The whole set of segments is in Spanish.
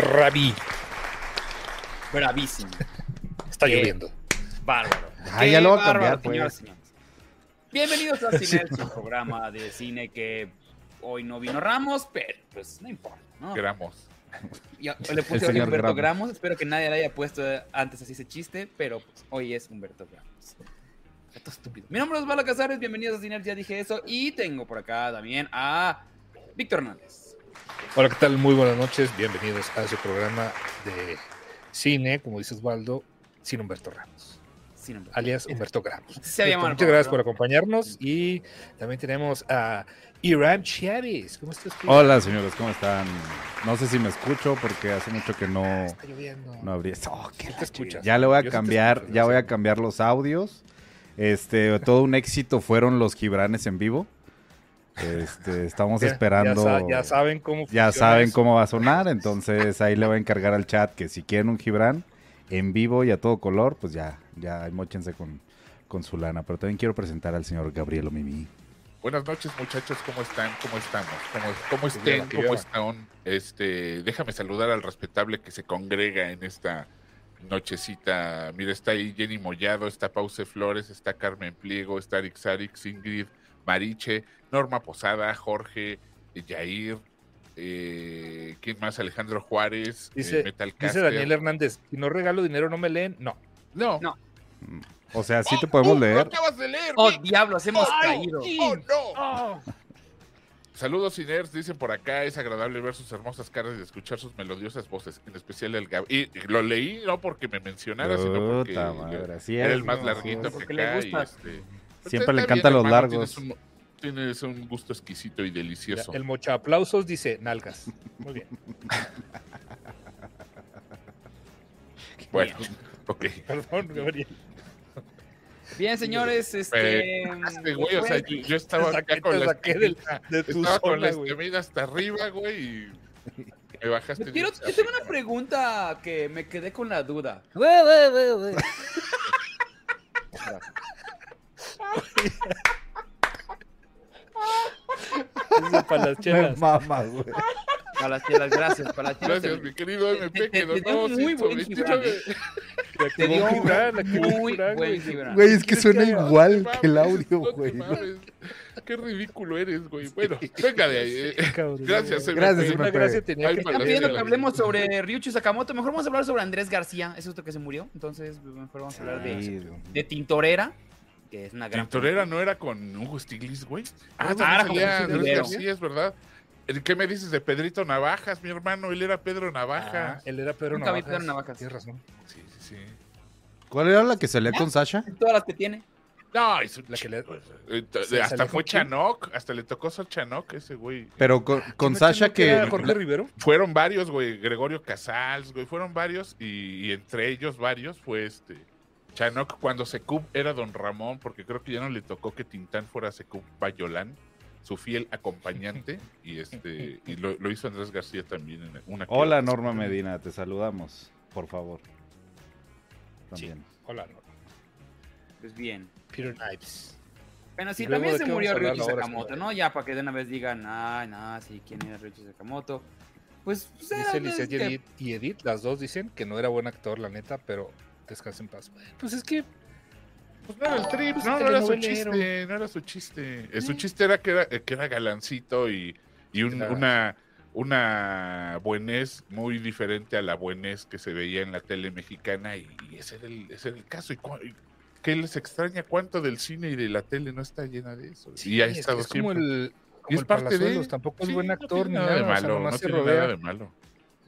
Rabí. Bravísimo. Está Qué lloviendo. Bárbaro. Ah, ya lo voy a bárbaro, cambiar, pues. y señores. Bienvenidos a Cine, su programa de cine que hoy no vino Ramos, pero pues no importa, ¿no? Gramos. Yo le puse El señor Humberto Gramos. Gramos. espero que nadie le haya puesto antes así ese chiste, pero pues, hoy es Humberto Gramos. Esto estúpido. Mi nombre es Osvaldo Casares, bienvenidos a Cine, ya dije eso, y tengo por acá también a Víctor Hernández. Hola, ¿qué tal? Muy buenas noches. Bienvenidos a su programa de cine, como dice Osvaldo, sin Humberto Ramos, Sin nombre. alias Humberto Gramos. Se Muchas gracias por acompañarnos y también tenemos a Irán Chávez. ¿Cómo estás? tú? Hola, señores, ¿cómo están? No sé si me escucho porque hace mucho que no, Está lloviendo. no abrí. Oh, qué te escuchas. Ya le voy a Yo cambiar, escucho, ya voy a cambiar los audios. Este, todo un éxito fueron los Gibranes en vivo. Este, estamos Ya- esperando. Ya, sa- ya saben cómo ya saben eso. cómo va a sonar, entonces ahí le voy a encargar al chat que si quieren un Gibran en vivo y a todo color, pues ya, ya mochense con, con su lana. Pero también quiero presentar al señor Gabriel Omimi. Buenas noches, muchachos. ¿Cómo están? ¿Cómo estamos? ¿Cómo, cómo estén? ¿Cómo están? Este, déjame saludar al respetable que se congrega en esta nochecita. Mira, está ahí Jenny Mollado, está Pause Flores, está Carmen Pliego, está Arix Arix, Ingrid Mariche, Norma Posada, Jorge, eh, Yair, eh, ¿quién más? Alejandro Juárez, Dice, eh, Metal dice Daniel Hernández, si no regalo dinero no me leen. No. No. No. Mm, O sea, sí te podemos ¡Oh, leer. Lo acabas de leer. Oh, Vic! diablos, hemos ¡Ay, caído. ¡Oh, no! Saludos, Iners, dicen por acá, es agradable ver sus hermosas caras y escuchar sus melodiosas voces, en especial el Gab. Y lo leí no porque me mencionara, sino porque madre, era es, el más ¿no? larguito Porque que le y, gusta. este, pues, Siempre le encantan los hermano, largos. Un, tienes un gusto exquisito y delicioso. el mocha aplausos dice nalgas. Muy bien. Bueno, ok. Perdón, Gabriel. Bien, señores, este... Este, güey, o sea, yo, yo estaba saqué- acá con la esquemita- de tu estaba con la güey. hasta arriba, güey, y me bajaste. Yo, quiero- yo tengo una pregunta que me quedé con la duda. Dice para las Me chelas. mama, güey. Para las chelas, gracias. Para las chelas. Gracias, mi querido MP, que donó un muy buen 129. La Te que dio un muy buen güey. Gibran. Güey, es que suena igual que el audio, güey. Qué ridículo eres, güey. Bueno, venga de ahí. eh. Gracias, MP. Gracias, Una MP. gracia tenía que Están pidiendo que hablemos sobre Ryuichi Sakamoto. Mejor vamos a hablar sobre Andrés García. Eso es lo que se murió. Entonces, mejor vamos a hablar de Tintorera, que es una gran. Tintorera no era con Hugo Stiglitz, güey. Ah, Ah, también era salía es verdad. ¿El ¿Qué me dices de Pedrito Navajas, mi hermano? Él era Pedro Ah, Navajas. él era Pedro Nunca vi Navajas. Pedro Navajas. Tienes razón. Sí, sí, sí. ¿Cuál era la que salía con Sasha? Todas las que tiene. No, es La que le- eh, ¿Se hasta fue? Chanok, hasta le tocó ser Chanok ese güey. Pero con, con ¿No Sasha que... Jorge Rivero? Fueron varios, güey. Gregorio Casals, güey. Fueron varios y, y entre ellos varios fue este. Chanok cuando Secup era Don Ramón, porque creo que ya no le tocó que Tintán fuera Secup Bayolán, su fiel acompañante, y este y lo, lo hizo Andrés García también en una. Hola. Norma Medina, te saludamos, por favor. También. Hola, no. Pues bien. Peter Knives. Bueno, sí, ¿Y luego también se murió Ryuichi Sakamoto? ¿no? Ya para que de una vez digan, ay, no, sí, ¿quién era Ryuichi Sakamoto? Pues, pues, Dice pues, Lisette Edith, y Edith, las dos dicen que no era buen actor, la neta, pero descansa en paz. Pues es que Pues no era el trip, Pues no, no era su chiste, no era su chiste. Eh, Su chiste era que era, eh, que era galancito y, y un- Claro. una, una buenez muy diferente a la buenez que se veía en la tele mexicana y, y ese, era el, ese era el caso. ¿Y ¿Qué les extraña cuánto del cine y de la tele no está llena de eso? y ha es, que estado es como siempre. el, Y es el parte de... Tampoco es Sí, buen no actor ni nada de o sea, malo, no tiene rodea. nada de malo.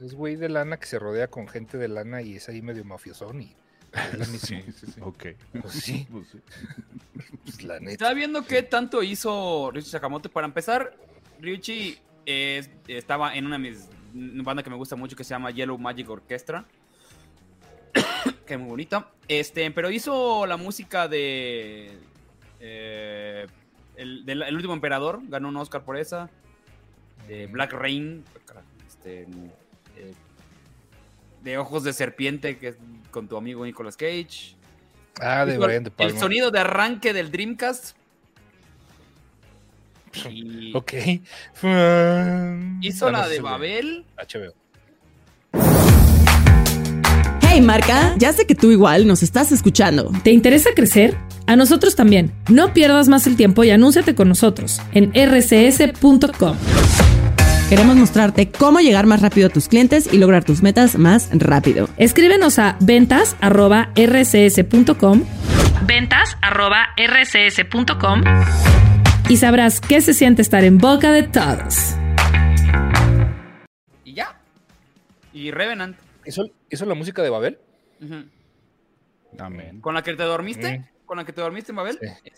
Es güey de lana que se rodea con gente de lana y es ahí medio mafiosón y. Sí, sí, sí. Ok. Pues sí, pues la neta. Estaba viendo qué tanto hizo Ryuichi Sakamoto. Para empezar, Ryuichi es- estaba en una de mis una banda que me gusta mucho que se llama Yellow Magic Orchestra. que es muy bonita. Este, pero hizo la música de. eh, el, del- el último emperador. Ganó un Oscar por esa. De Black Rain. Este, eh, de Ojos de Serpiente, que es con tu amigo Nicolas Cage. Ah, de Brian De Palma. el sonido de arranque del Dreamcast. Y Ok. hizo la de Babel. HBO. Hey marca, ya sé que tú igual nos estás escuchando. ¿Te interesa crecer? A nosotros también. No pierdas más el tiempo y anúnciate con nosotros en rcs.com. Queremos mostrarte cómo llegar más rápido a tus clientes y lograr tus metas más rápido. Escríbenos a ventas@rcs.com ventas@rcs.com y sabrás qué se siente estar en boca de todos. Y ya. Y Revenant. ¿Eso, ¿Eso es la música de Babel? Ujú. Amén. ¿Con la que te dormiste? Mm. ¿Con la que te dormiste en Babel? Sí. Sí.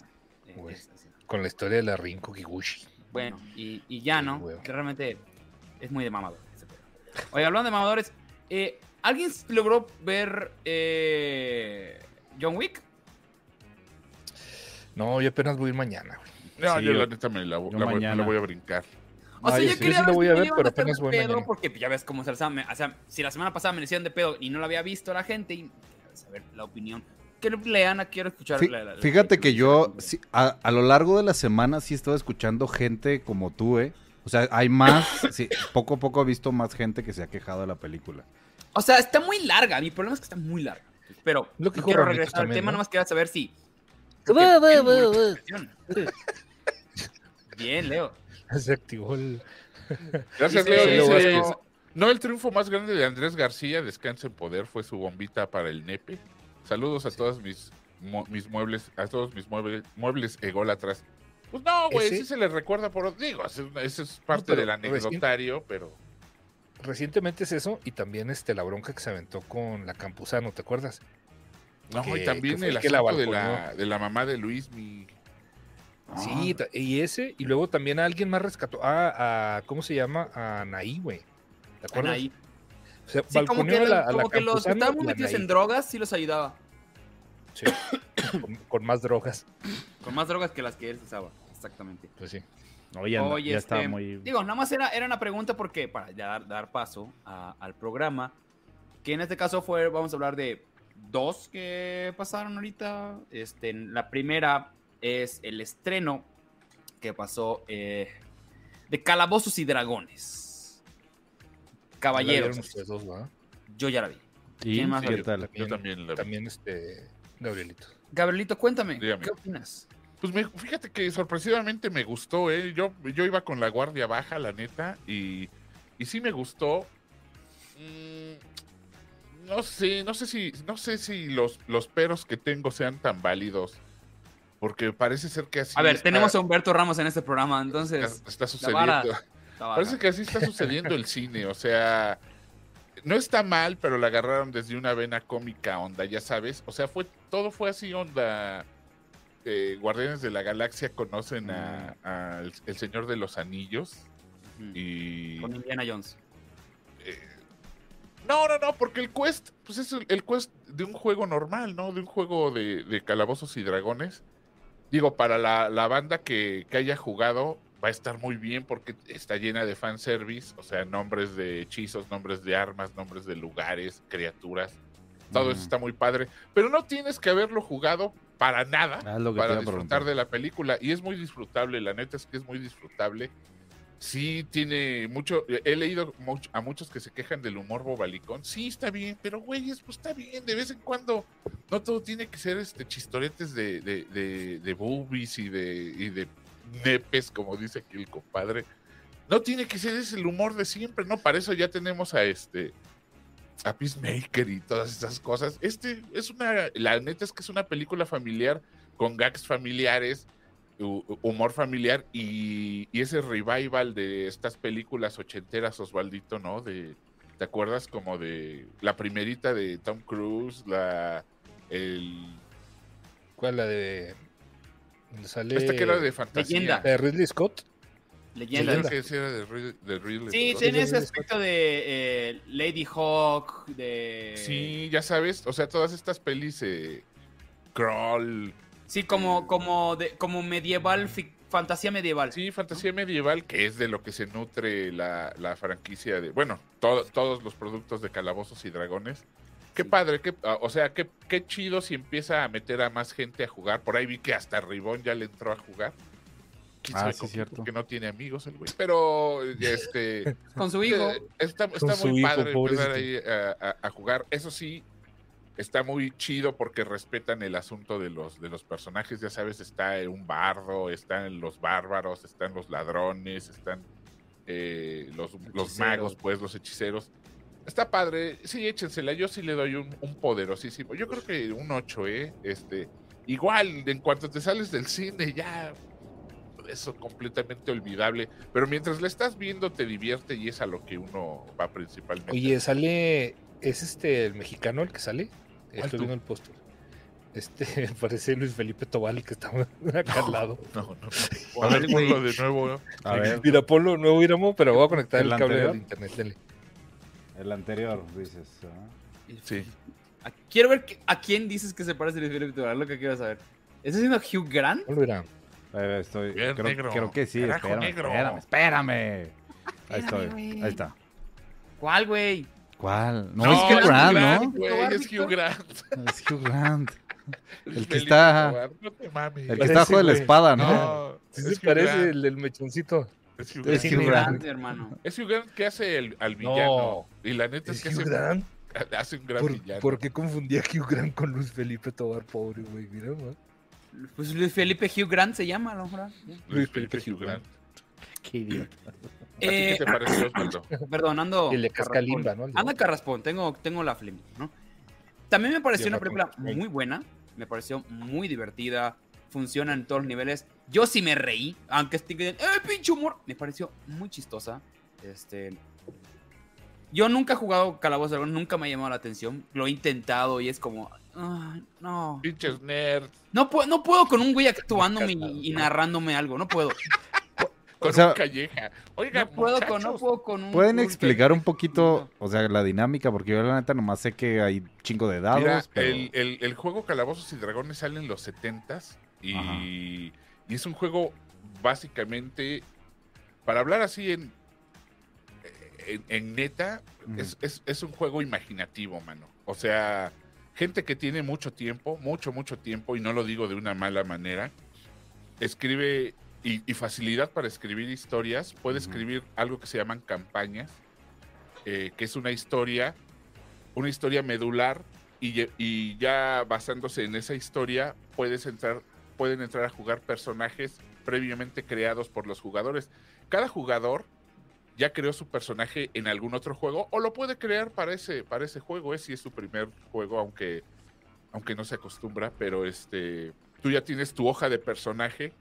Con la historia de la Rinko Kiguchi. Bueno, y, y ya, ¿no? Que realmente es muy de mamador. ese pedo. Oye, hablando de mamadores, eh, ¿alguien logró ver eh, John Wick? No, yo apenas voy a ir mañana, güey. No, Sí, yo yo- la neta me la, la voy, me mañana. la voy a brincar. O sea, yo sí, quería yo sí lo voy a ver, pero hacer apenas de voy pedo, mañana. Porque ya ves cómo se la, o sea, si la semana pasada me decían de pedo y no lo había visto la gente, y saber la opinión. Que lean, quiero escuchar Fí- la- la- la- Fíjate la- que yo sí, a, a lo largo de la semana sí he estado escuchando gente como tú, ¿eh? O sea, hay más, sí, poco a poco he visto más gente que se ha quejado de la película. O sea, está muy larga. Mi problema es que está muy larga. Pero Lo que no quiero regresar al tema, ¿no? nomás quería saber si. Porque-. Bien, Leo. Se activó el. Gracias, Leo. Dice, no, el triunfo más grande de Andrés García, Descansa en Poder, fue su bombita para el nepe. Saludos a todos mis, mu- mis muebles, a todos mis muebles, muebles ególatras. Pues no, güey, Ese- sí se les recuerda por... Digo, eso es parte del recién- anecdotario, pero... Recientemente es eso, y también este, la bronca que se aventó con la Campuzano, ¿te acuerdas? No, Que- y también el el que la asunto de, la, de la mamá de Luis, mi... Sí, ta- y ese, y luego también a alguien más rescató. Ah, a, ¿cómo se llama? A Anaí, güey. ¿Te acuerdas? Anaí. O sea, Sí, como que, balconeó a la, a la como que los que estaban metidos en drogas sí los ayudaba. Sí, con, con más drogas. Con más drogas que las que él usaba. Exactamente. Pues sí. Oye, anda- Oye, ya este, muy... Digo, nada más era, era una pregunta porque para ya dar, dar paso a- al programa, que en este caso fue, vamos a hablar de dos que pasaron ahorita. Este, la primera es el estreno que pasó eh, de Calabozos y Dragones. Caballeros, yo ya la vi. ¿Y ¿quién más tal? Yo también la vi. También este, Gabrielito. Gabrielito, cuéntame, Dígame. ¿qué opinas? Pues me- fíjate que sorpresivamente me gustó, ¿eh? Yo, yo iba con la guardia baja, la neta, y, y sí me gustó. Mm, no sé, no sé si, no sé si los, los peros que tengo sean tan válidos. Porque parece ser que así. A ver, está- tenemos a Humberto Ramos en este programa, entonces... está la vara Parece que así está sucediendo el cine, o sea, no está mal, pero la agarraron desde una vena cómica onda, ya sabes, o sea, fue todo fue así onda. eh, Guardianes de la Galaxia conocen a, a el, el Señor de los Anillos y Con Indiana Jones. eh, no, no, no, porque el quest, pues es el, el quest de un juego normal, ¿no? De un juego de, de calabozos y dragones. Digo, para la, la banda que, que haya jugado, va a estar muy bien porque está llena de fanservice, o sea, nombres de hechizos, nombres de armas, nombres de lugares, criaturas. Todo eso Ujú. está muy padre. Pero no tienes que haberlo jugado para nada Ah, para disfrutar de la película. Y es muy disfrutable, la neta es que es muy disfrutable. Sí, tiene mucho. He leído much- a muchos que se quejan del humor bobalicón. Sí, está bien, pero güeyes, pues está bien. De vez en cuando, no todo tiene que ser este chistoretes de, de, de, de boobies y de, y de nepes, como dice aquí el compadre. No tiene que ser ese el humor de siempre, ¿no? Para eso ya tenemos a este. A Peacemaker y todas esas cosas. Este es una. La neta es que es una película familiar con gags familiares, hu- humor familiar y, y ese revival de estas películas ochenteras, Osvaldito, ¿no? De, ¿Te acuerdas como de la primerita de Tom Cruise, la el ¿Cuál la de. Donde sale. esta que era de fantasía? Leyenda. de Ridley Scott? Leyenda. Que ese era de, Rid- de Ridley Sí, Scott. tiene Sí, ese sí, sí. aspecto de eh, Lady Hawk, de... Sí, ya sabes, o sea, todas estas pelis, eh, Crawl, Sí, como, como, de, como medieval, fantasía medieval. Sí, fantasía medieval, que es de lo que se nutre la, la franquicia de, bueno, to- todos los productos de calabozos y dragones. Qué Sí. padre, qué, ah, o sea, qué, qué chido si empieza a meter a más gente a jugar. Por ahí vi que hasta Ribón ya le entró a jugar. ¿Quién Ah, sí, cierto. Porque no tiene amigos el güey. Pero, este, Con su hijo. eh, está, está muy hijo, padre empezar ahí a, a- a jugar. Eso sí, está muy chido porque respetan el asunto de los, de los personajes. Ya sabes, está un bardo, están los bárbaros, están los ladrones, están eh, los, los magos, pues, los hechiceros. Está padre, sí, échensela. Yo sí le doy un, un poderosísimo. Yo creo que un 8, ¿eh? Este, igual, en cuanto te sales del cine, ya eso completamente olvidable. Pero mientras la estás viendo, te divierte y es a lo que uno va principalmente. Oye, sale. ¿Es este el mexicano el que sale? Estoy viendo el póster. Este parece Luis Felipe Tobal que está acá al lado. No, no. A ver, ponlo de nuevo. ¿no? A ver, Mira, ponlo nuevo Iramo, pero voy a conectar el, ¿El cable del internet. dele. El anterior, dices. ¿ah? Sí. A- Quiero ver que- a quién dices que se parece Luis Felipe Tobar, lo que quiero saber. ¿Estás haciendo Hugh Grant? Ver, estoy. Creo, negro. creo que sí, espérame, negro. espérame, espérame. Ahí estoy, ahí está. ¿Cuál, güey? ¿Cuál? No, No, es Hugh es Grant, ¿no? Es Hugh Grant. Es Hugh Grant. El que está- Tobar, No te mames. El que Parece, está bajo de la espada, ¿no? No, Sí, se parece Grant, el del mechoncito. Es Hugh es Grant. Hugh Grant. hermano. Es Hugh Grant que hace el, al No. villano. Y la neta es, Es que Hugh hace, Grant. hace un gran ¿Por, villano. por qué confundía a Hugh Grant con Luis Felipe Tobar, pobre güey? Mira, man. Pues Luis Felipe Hugh Grant se llama. Ya. Luis Felipe Hugh Grant. Qué idiota. ¿A ti Eh, ¿Qué te pareció, Osvaldo? Perdón, ando. Y le casca carraspón. limba, ¿no? Anda carraspón, tengo, tengo la flema, ¿no? También me pareció una la película muy buena, me pareció muy divertida, funciona en todos los niveles. Yo sí me reí, aunque estén ¡eh, pinche humor! Me pareció muy chistosa. Este. Yo nunca he jugado Calabozos y Dragones, nunca me ha llamado la atención. Lo he intentado y es como. "Ay, no. Pinches nerds. No, puedo, no puedo con un güey actuándome y, y narrándome algo, no puedo. Con O sea, un calleja. Oiga, No puedo con, no puedo con un. ¿Pueden explicar un poquito, o sea, la dinámica? Porque yo la neta nomás sé que hay chingo de dados, Mira, pero... el, el- el juego Calabozos y Dragones sale en los 70s y, Ajá. Y es un juego básicamente, para hablar así en, en, en neta, es, es- es un juego imaginativo, mano. O sea, gente que tiene mucho tiempo, mucho, mucho tiempo, y no lo digo de una mala manera, escribe y, y facilidad para escribir historias, puede escribir algo que se llaman campañas, eh, que es una historia, una historia medular, y, y ya basándose en esa historia, puedes entrar, pueden entrar a jugar personajes previamente creados por los jugadores. Cada jugador ya creó su personaje en algún otro juego o lo puede crear para ese, para ese juego, es si es su primer juego, aunque, aunque no se acostumbra, pero este, tú ya tienes tu hoja de personaje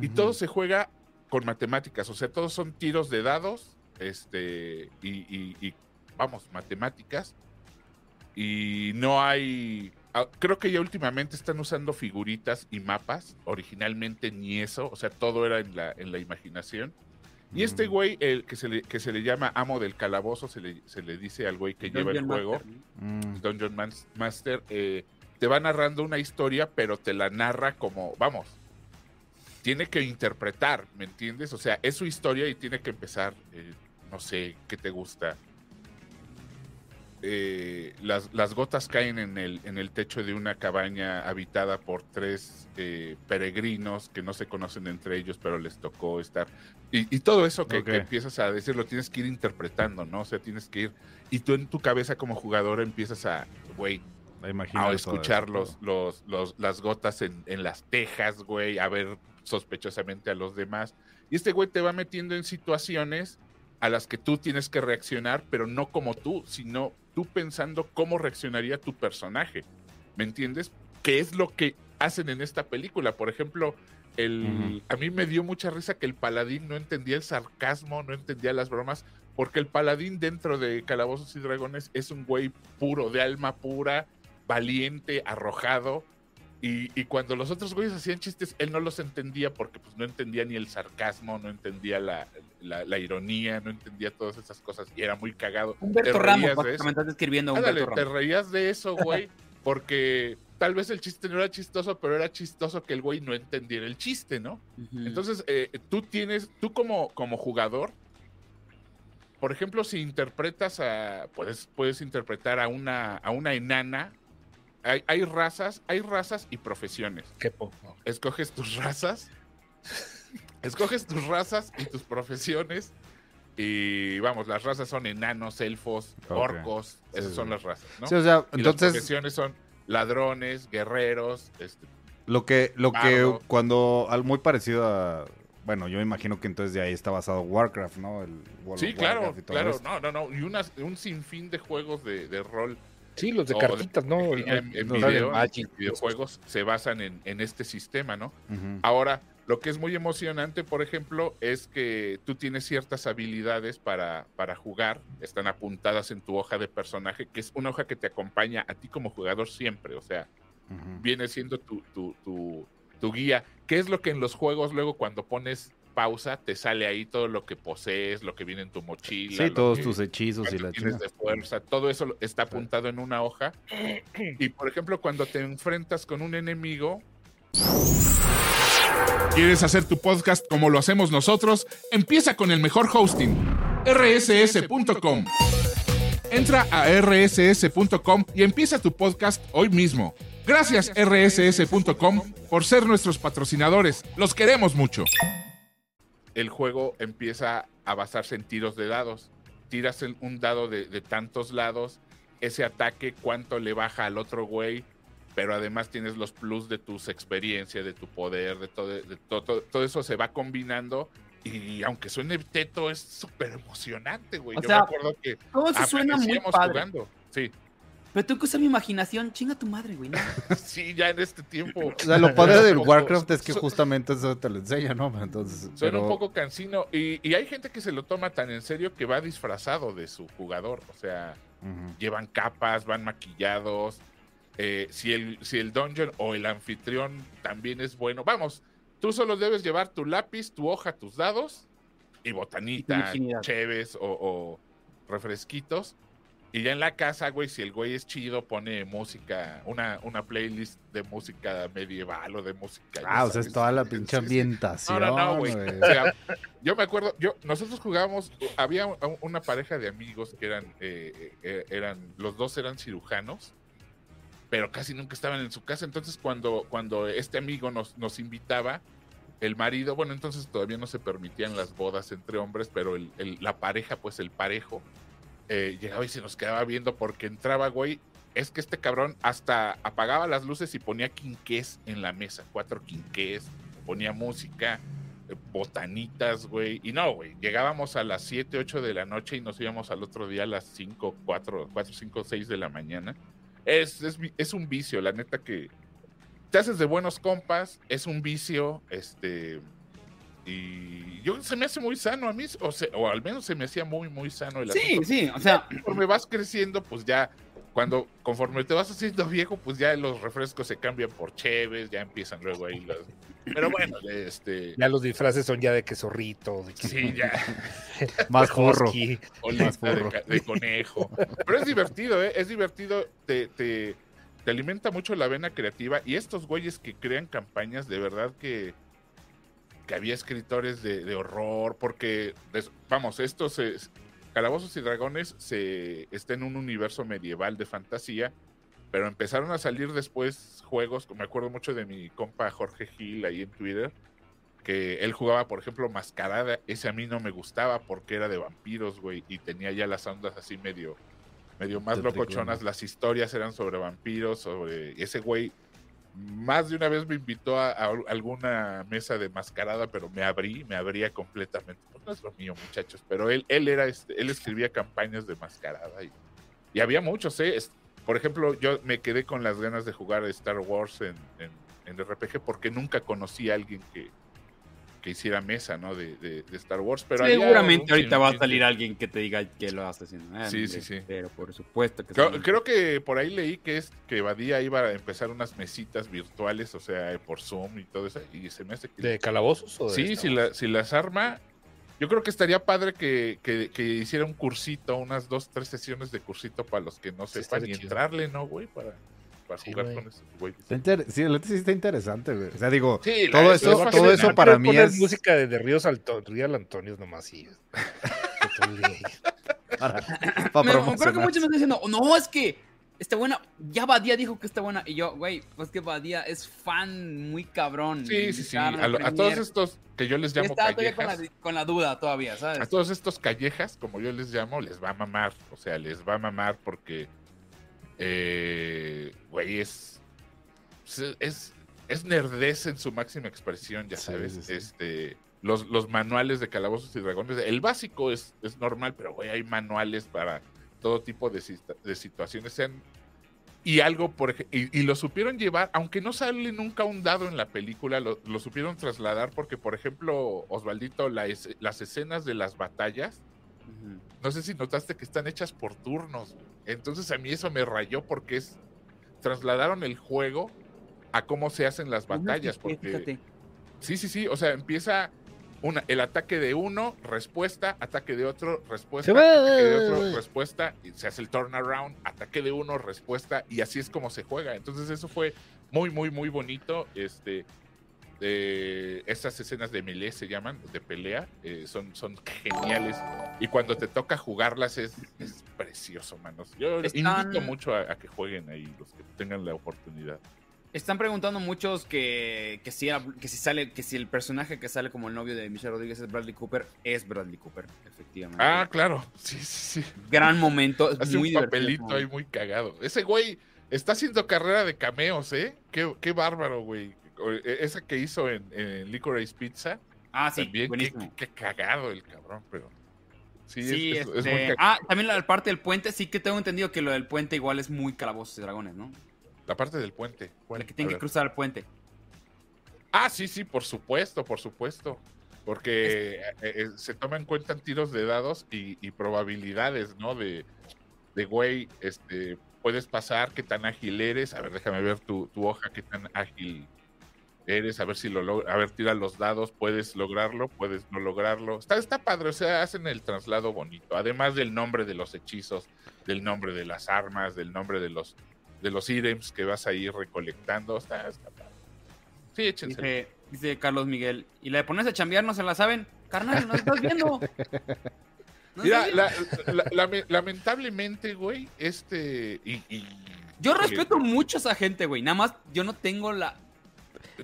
y todo se juega con matemáticas, o sea, todos son tiros de dados, este, y, y- y, vamos, matemáticas, y no hay, creo que ya últimamente están usando figuritas y mapas, originalmente ni eso, o sea, todo era en la, en la imaginación. Y este Mm. güey, el que se le, que se le llama amo del calabozo, se le, se le dice al güey que lleva el juego. Mm. Dungeon Man- Master, eh, te va narrando una historia, pero te la narra como, vamos, tiene que interpretar, ¿me entiendes? O sea, es su historia y tiene que empezar, eh, no sé, ¿qué te gusta? Eh, las, las gotas caen en el, en el techo de una cabaña habitada por tres eh, peregrinos que no se conocen entre ellos, pero les tocó estar. Y, y todo eso que, empiezas a decir lo tienes que ir interpretando, ¿no? O sea, tienes que ir. Y tú en tu cabeza como jugador empiezas a, güey, A escuchar los, los, los- las gotas en, en las tejas, güey, a ver sospechosamente a los demás. Y este güey te va metiendo en situaciones a las que tú tienes que reaccionar, pero no como tú, sino tú pensando cómo reaccionaría tu personaje. ¿Me entiendes? ¿Qué es lo que hacen en esta película? Por ejemplo, el, a mí me dio mucha risa que el paladín no entendía el sarcasmo, no entendía las bromas, porque el paladín dentro de Calabozos y Dragones es un güey puro, de alma pura, valiente, arrojado. Y, y cuando los otros güeyes hacían chistes, él no los entendía porque pues, no entendía ni el sarcasmo, no entendía la, la- la ironía, no entendía todas esas cosas y era muy cagado. Humberto Te Ramos, básicamente estás a Ándale, Humberto te reías de eso, güey, porque tal vez el chiste no era chistoso, pero era chistoso que el güey no entendiera el chiste, ¿no? Entonces, eh, tú tienes, tú como, como jugador, por ejemplo, si interpretas a, puedes, puedes interpretar a una, a una enana, hay, hay razas, hay razas y profesiones. Qué poco. Escoges tus razas, escoges tus razas y tus profesiones Y vamos, las razas son enanos, elfos, orcos, esas Sí, son las razas, ¿no? Sí, o sea, Y las entonces profesiones son ladrones, guerreros, este, lo que, lo que cuando, al- muy parecido a, bueno, yo me imagino que entonces de ahí está basado Warcraft, ¿no? El World Sí, claro, Warcraft y todo claro, esto. no, no, no, y unas- un sinfín de juegos de, de rol Sí, los de o cartitas, ¿no? en, en video, en Magic. videojuegos se basan en, en este sistema, ¿no? Ahora, lo que es muy emocionante, por ejemplo, es que tú tienes ciertas habilidades para, para jugar, están apuntadas en tu hoja de personaje, que es una hoja que te acompaña a ti como jugador siempre, o sea, viene siendo tu, tu, tu, tu guía. ¿Qué es lo que en los juegos luego cuando pones pausa te sale ahí todo lo que posees, lo que viene en tu mochila? Sí, todos que- tus hechizos y la tienes de fuerza, todo eso está apuntado en una hoja. Y por ejemplo, cuando te enfrentas con un enemigo, ¿Quieres hacer tu podcast como lo hacemos nosotros? Empieza con el mejor hosting, rss.com. Entra a rss.com y empieza tu podcast hoy mismo. Gracias rss.com por ser nuestros patrocinadores. Los queremos mucho. el juego empieza a basarse en tiros de dados. Tiras un dado de, de tantos lados, ese ataque, cuánto le baja al otro güey, pero además tienes los plus de tus experiencias, de tu poder, de todo, de to- to- todo eso se va combinando. Y aunque suene teto, es súper emocionante, güey. O Yo sea, me acuerdo que Todo eso suena muy padre. jugando. Sí, Pero tú que usas mi imaginación, chinga tu madre, güey. ¿no? sí, ya en este tiempo. O sea, lo padre del Warcraft es que justamente eso te lo enseña, ¿no? Entonces, Suena pero... un poco cansino y, y hay gente que se lo toma tan en serio que va disfrazado de su jugador. O sea, Ujú. llevan capas, van maquillados. Eh, si, el, si el dungeon o el anfitrión también es bueno, vamos, tú solo debes llevar tu lápiz, tu hoja, tus dados y botanita, virginidad. cheves o, o refresquitos. Y ya en la casa, güey, si el güey es chido, pone música, una, una playlist de música medieval o de música. Ah, o sea, es toda la pinche ambientación, No, no, no, güey. güey. O sea, yo me acuerdo, yo, nosotros jugábamos, había un- una pareja de amigos que eran, eh, eh, eran, los dos eran cirujanos, pero casi nunca estaban en su casa. Entonces, cuando, cuando este amigo nos, nos invitaba, el marido, bueno, entonces todavía no se permitían las bodas entre hombres, pero la pareja, pues el parejo, eh, llegaba y se nos quedaba viendo porque entraba, güey. Es que este cabrón hasta apagaba las luces y ponía quinqués en la mesa, cuatro quinqués, ponía música, eh, botanitas, güey. Y no, güey, llegábamos a las 7, 8 de la noche y nos íbamos al otro día a las 5, 4, 4 5, 6 de la mañana. Es, es, es un vicio, la neta que te haces de buenos compas, es un vicio, este... Y yo se me hace muy sano a mí, o, o al menos se me hacía muy, muy sano el Sí, asunto. sí, o sea, Conforme vas creciendo, pues ya, cuando, conforme te vas haciendo viejo, pues ya los refrescos se cambian por cheves, ya empiezan luego ahí las... Pero bueno, este... Ya los disfraces son ya de que zorrito, de que Sí, ya. Más burro. husky. Olita de, de conejo. Pero es divertido, ¿eh? Es divertido. Te, te, te alimenta mucho la vena creativa. Y estos güeyes que crean campañas, de verdad que, que había escritores de, de horror. Porque, des- vamos, estos es, Calabozos y Dragones se, está en un universo medieval de fantasía. Pero empezaron a salir después juegos, me acuerdo mucho de mi compa Jorge Gil ahí en Twitter, que él jugaba, por ejemplo, Mascarada. Ese a mí no me gustaba porque era de vampiros, güey, y tenía ya las ondas así medio, medio más locochonas. Las historias eran sobre vampiros, sobre ese güey. Más de una vez me invitó a, alguna mesa de mascarada, pero me abrí, me abría completamente. Pues no es lo mío, muchachos, pero él, él era, este, él escribía campañas de mascarada y, y había muchos, ¿eh? Por ejemplo, yo me quedé con las ganas de jugar Star Wars en, en, en RPG porque nunca conocí a alguien que, que hiciera mesa, ¿no? De, de- de Star Wars. Pero seguramente ahorita va a salir alguien que te diga que lo hace haciendo. Ah, Sí, sí, sí. Pero por supuesto que Creo, sí. creo que por ahí leí que es que Badía iba a empezar unas mesitas virtuales, o sea, por Zoom y todo eso, y se me hace que... ¿De calabozos o de Sí, si, la- si las arma, yo creo que estaría padre que, que- que hiciera un cursito, unas dos, tres sesiones de cursito para los que no Sí, sepan y chido. entrarle, ¿no, güey? Para, para Sí, jugar güey. con esos güeyes. Está inter- Sí, la neta sí está interesante, güey. O sea, digo, Sí, todo es eso, todo de eso para Quiero mí poner es música de, de Ríos Alto, Real Antonio nomás y para, para Me- creo que muchos me están diciendo, no, es que está buena. Ya Badía dijo que está buena. Y yo, güey, pues que Badía es fan muy cabrón. Sí, sí, sí. Está A, lo- a todos estos que yo les llamo estaba todavía con callejas. la, con la duda todavía, A ¿sabes? todos estos callejas, como yo les llamo, les va a mamar. O sea, les va a mamar porque, eh, güey, es, es, es nerdez en su máxima expresión, ya Sí, sabes. sí, sí. Este, los, los manuales de calabozos y dragones, el básico es, es normal, pero, güey, hay manuales para todo tipo de, de situaciones. Sean, y algo, por y, y lo supieron llevar, aunque no sale nunca un dado en la película, lo, lo supieron trasladar porque, por ejemplo, Osvaldito, la es- las escenas de las batallas, Ujú. no sé si notaste que están hechas por turnos. güey. Entonces a mí eso me rayó porque es trasladaron el juego a cómo se hacen las batallas. Porque fíjate. sí, sí, sí. O sea, empieza una, el ataque de uno, respuesta, ataque de otro, respuesta, ataque de otro, respuesta, y se hace el turnaround, ataque de uno, respuesta, y así es como se juega. Entonces eso fue muy, muy, muy bonito. Este, eh, estas escenas de melee se llaman, de pelea, eh, son, son geniales. Y cuando te toca jugarlas es, es precioso, manos. Yo Están- invito mucho a, a que jueguen ahí, los que tengan la oportunidad. Están preguntando muchos que, que, si que si sale, que si el personaje que sale como el novio de Michelle Rodríguez es Bradley Cooper, es Bradley Cooper, efectivamente. Ah, claro. Sí, sí, sí. Gran momento, es Hace muy un divertido. papelito ahí muy cagado. Ese güey está haciendo carrera de cameos, ¿eh? Qué, qué bárbaro, güey. E- Esa que hizo en, en Licorice Pizza. Ah, sí, también, qué, buenísimo. qué- qué cagado el cabrón, pero. Sí, Sí, es, es- es este, muy cagado. ah, también la parte del puente, sí que tengo entendido que lo del puente igual es muy calabozos y dragones, ¿no? La parte del puente. ¿cuál? La que tiene que cruzar el puente. Ah, sí, sí, por supuesto, por supuesto. Porque eh, eh, se toman en cuenta tiros de dados y, y probabilidades, ¿no? De, de güey, este, puedes pasar, qué tan ágil eres. A ver, déjame ver tu, tu hoja, qué tan ágil eres, a ver si lo logras. A ver, tira los dados, puedes lograrlo, puedes no lograrlo. Está, está padre, o sea, hacen el traslado bonito. Además del nombre de los hechizos, del nombre de las armas, del nombre de los, de los ítems que vas a ir recolectando. Está, está padre. Sí, échense. Dice, dice Carlos Miguel. ¿Y la de ponerse a chambear no se la saben? Carnal, no estás viendo. No Mira, la- lamentablemente, güey, este. Y, y- Yo respeto mucho a esa gente, güey. Nada más yo no tengo la.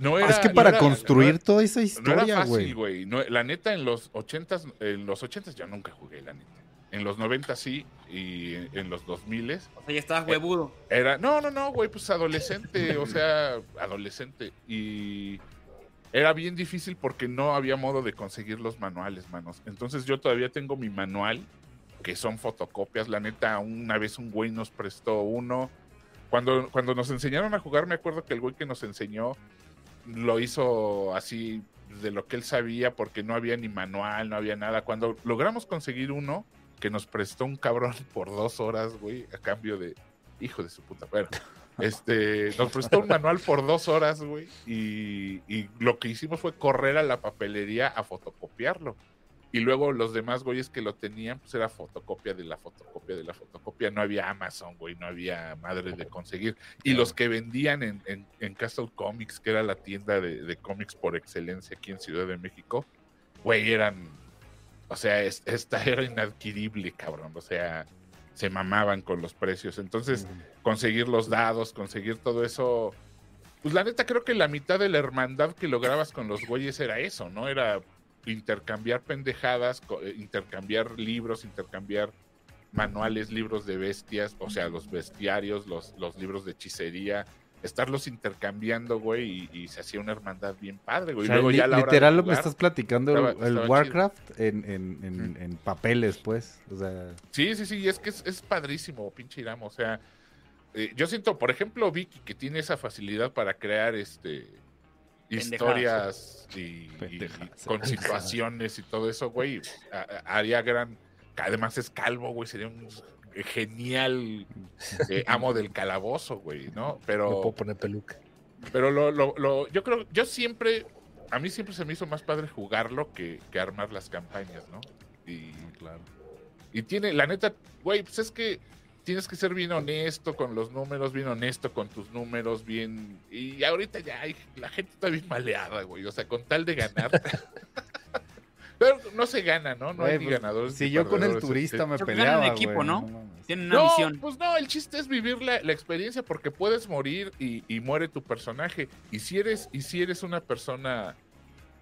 No es era- que no para era- construir no toda esa era- no era historia, fácil, güey. güey. No, la neta, en los ochentas, en los ochentas yo nunca jugué, la neta. En los 90 sí, y en, en los 2000 O sea, ya estabas huevudo. era. No, no, no, güey, pues adolescente, o sea, adolescente. Y era bien difícil porque no había modo de conseguir los manuales, manos. Entonces yo todavía tengo mi manual, que son fotocopias. La neta, una vez un güey nos prestó uno. Cuando, cuando nos enseñaron a jugar, me acuerdo que el güey que nos enseñó lo hizo así de lo que él sabía porque no había ni manual, no había nada. Cuando logramos conseguir uno que nos prestó un cabrón por dos horas, güey, a cambio de hijo de su puta. Bueno, este, nos prestó un manual por dos horas, güey, y, y lo que hicimos fue correr a la papelería a fotocopiarlo. Y luego los demás güeyes que lo tenían, pues era fotocopia de la fotocopia de la fotocopia. No había Amazon, güey, no había madre de conseguir. Y los que vendían en, en, en Castle Comics, que era la tienda de, de cómics por excelencia aquí en Ciudad de México, güey, eran. O sea, es- esta era inadquirible, cabrón. O sea, se mamaban con los precios. Entonces, conseguir los dados, conseguir todo eso. Pues la neta, creo que la mitad de la hermandad que lograbas con los güeyes era eso, ¿no? Era intercambiar pendejadas, co- eh, intercambiar libros, intercambiar manuales, libros de bestias, o sea, los bestiarios, los, los libros de hechicería, estarlos intercambiando, güey, y, y se hacía una hermandad bien padre, O güey. Y sea, luego li- ya a la hora de literal, me jugar- estás platicando el- estaba- el, estaba. Warcraft en, en, en, en papeles, pues. O sea, Sí, sí, sí, y es que es, es padrísimo, pinche Iramo. O sea, eh, yo siento, por ejemplo, Vicky, que tiene esa facilidad para crear este historias y, y- Pendejadas. y con situaciones y todo eso, güey. Haría gran. Además es calvo, güey, sería un genial eh, amo del calabozo, güey, ¿no? Pero. puedo poner peluca. Pero lo, lo, lo- yo creo, yo siempre, a mí siempre se me hizo más padre jugarlo que, que armar las campañas, ¿no? Y, claro. y tiene, la neta, güey, pues es que tienes que ser bien honesto con los números, bien honesto con tus números, bien. Y ahorita ya hay, la gente está bien maleada, güey. O sea, con tal de ganar. Pero no se gana, ¿no? No Güey, hay ni pues, ganadores. Si yo con el turista este. me ganan peleaba, en equipo, güey, ¿no? mames. Tienen una No, misión. pues no, el chiste es vivir la, la experiencia porque puedes morir y, y muere tu personaje. Y si eres, y si eres una persona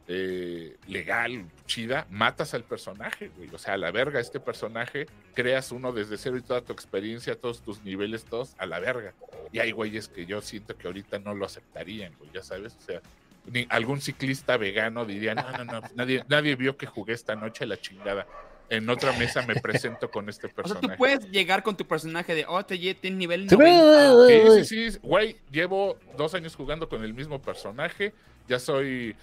eh, legal, chida, matas al personaje, güey. O sea, a la verga, este personaje, creas uno desde cero y toda tu experiencia, todos tus niveles, todos a la verga. Y hay güeyes que yo siento que ahorita no lo aceptarían, güey, ya sabes. O sea, ni algún ciclista vegano diría, no, no, no, nadie, nadie vio que jugué esta noche a la chingada. En otra mesa me presento con este O sea, personaje. tú puedes llegar con tu personaje de, oh, te lle- tiene nivel Sí, 90. Sí, sí, sí, güey, llevo dos años jugando con el mismo personaje, ya soy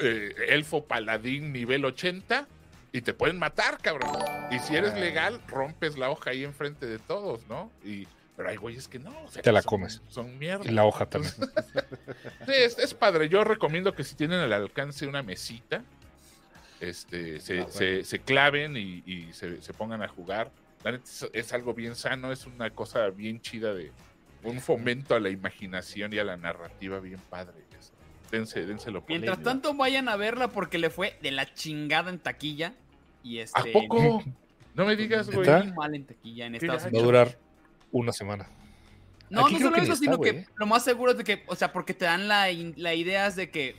eh, elfo paladín nivel 80 y te pueden matar, cabrón. Y si eres legal, rompes la hoja ahí enfrente de todos, ¿no? Y, pero hay güeyes que no. o sea, Te la son- comes. Son mierda. Y la hoja también. Sí, es, es padre. Yo recomiendo que si tienen al alcance una mesita, este, se, Ah, bueno. se- se claven y, y se, se pongan a jugar. Es algo bien sano, es una cosa bien chida de un fomento a la imaginación y a la narrativa bien padre. Dense, dénselo por Mientras tanto, vayan a verla porque le fue de la chingada en taquilla. Y ¿A este. poco? No me digas, güey. Muy mal en taquilla en Estados gacho. Va a Unidos. durar una semana. No, Aquí no solo eso, está, sino que lo más seguro es de que, o sea, porque te dan la, la idea es de que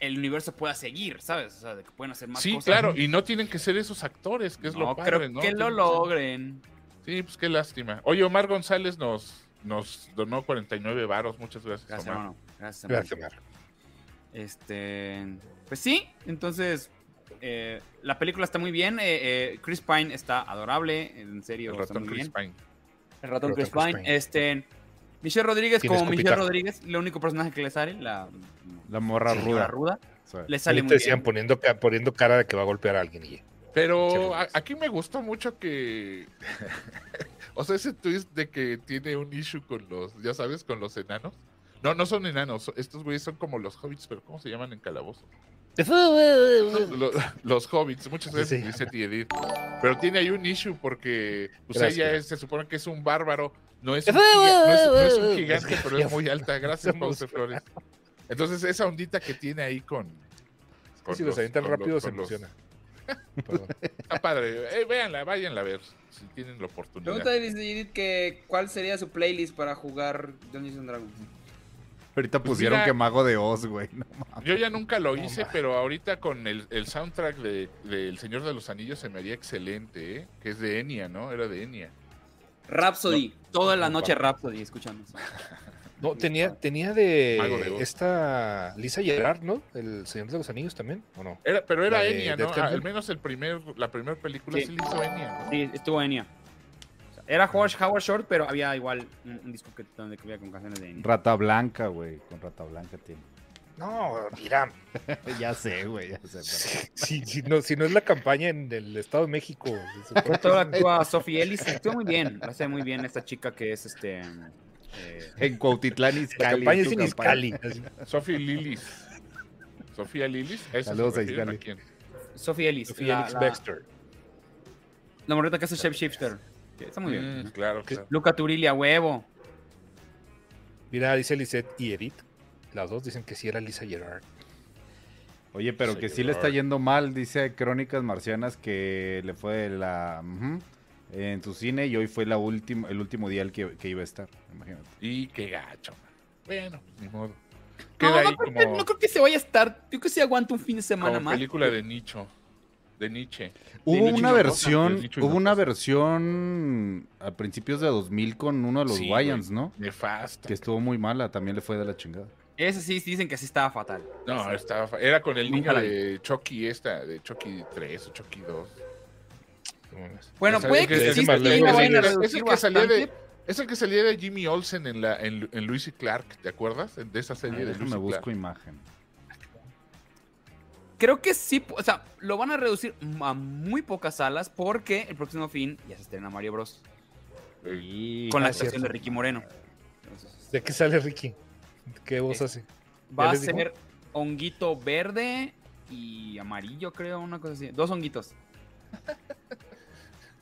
el universo pueda seguir, ¿sabes? O sea, de que pueden hacer más Sí, cosas. claro, y no tienen que ser esos actores, que es no, lo padre, creo ¿no? que lo logren. Sí, pues qué lástima. Oye, Omar González nos, nos donó 49 varos. Muchas gracias, Gracias, Omar. hermano. Gracias, hermano. Gracias, Mar. Este. Pues sí, entonces. eh, la película está muy bien. eh, eh, Chris Pine está adorable. En serio, El está ratón muy Chris bien. Pine. El ratón Ratón Chris Chris Pine. Pine. Este. Michelle Rodríguez como Michelle. Rodríguez, el único personaje que le sale, la, La morra ruda. ruda, Sí. le sale te muy decían bien. poniendo, poniendo cara de que va a golpear a alguien. Y... Pero a- aquí me gustó mucho que. o sea, ese twist de que tiene un issue con los, ya sabes, con los enanos. No, no son enanos. Estos güeyes son como los hobbits, pero ¿cómo se llaman en calabozo? Lo- Los, hobbits, muchas gracias, sí. Lizette y Edith. Pero tiene ahí un issue porque pues ella es- se supone que es un bárbaro. No es un, giga- no es- no es un gigante, pero es muy alta. Gracias, Pause Flores. Entonces, esa ondita que tiene ahí con. con si los avientan con rápido, los- se los- emociona. Está padre. Eh, véanla, váyanla a ver si tienen la oportunidad. Pregunta de Edith que cuál sería su playlist para jugar Dungeons and Dragons. Ahorita Pues pusieron mira- que Mago de Oz, güey. No. Yo ya nunca lo hice, pero ahorita con el, el soundtrack de, de El Señor de los Anillos se me haría excelente, ¿eh? Que es de Enya, ¿no? Era de Enya. Rhapsody. Toda la noche Rhapsody, escuchando. eso. No, tenía, tenía de, esta Lisa Gerard, ¿no? El Señor de los Anillos también, ¿o no? Era, pero era Enya, ¿no? Temple. Al menos el primer, la primera película sí, Sí. la hizo Enya, ¿no? Sí, estuvo Enya. Era Howard, Howard Short, pero había igual un, un disco que, donde había con canciones de. Rata Blanca, güey. Con Rata Blanca tiene. No, mira, ya sé, güey. Ya sé. pero- si, si no, si no es la campaña en el Estado de México. Todo actúa Sophie Ellis, actúa muy bien. Lo hace muy bien esta chica que es este. eh, En Cuautitlán, La Izcalli. campaña es en así. Sofía Lilis. Sofía Lilis. ¿A esa Saludos a? Izcalli. Sophie Ellis. Sofía la, la, Baxter. la morrita que hace Shape Shifter. Está muy Mm, bien. claro, claro. Luca Turilli a huevo. Mira, dice Lisette y Edith. Las dos dicen que sí era Lisa Gerard. Oye, pero que sí le está yendo mal, dice Crónicas Marcianas, que le fue la en su cine y hoy fue la última, el último día el que, que iba a estar, imagínate. Y qué gacho, man. Bueno, ni modo. No, Queda no, ahí creo que, como, no creo que se vaya a estar. Yo creo que se aguanta un fin de semana como más. película de nicho. De Nietzsche. Hubo una versión, hubo una versión a principios de 2000 con uno de los Sí. ¿no? Nefasta. Que estuvo muy mala, también le fue de la chingada. Ese sí dicen que sí estaba fatal. No, estaba, fa- era con el Nunca niño de Chucky esta, de Chucky 3 o Chucky 2. Bueno, puede que que- sí, es el que salía de, es el que salía de Jimmy Olsen en la en, en Luis y Clark, ¿te acuerdas? De esa serie de Luis y busco Clark. imagen. Creo que sí, o sea, lo van a reducir a muy pocas salas porque el próximo fin ya se estrena Mario Bros. Y- Con la ah, actuación de Ricky Moreno. Entonces, ¿De qué sale Ricky? ¿Qué voz Eh, hace? va a ser honguito verde y amarillo, creo, una cosa así. Dos honguitos.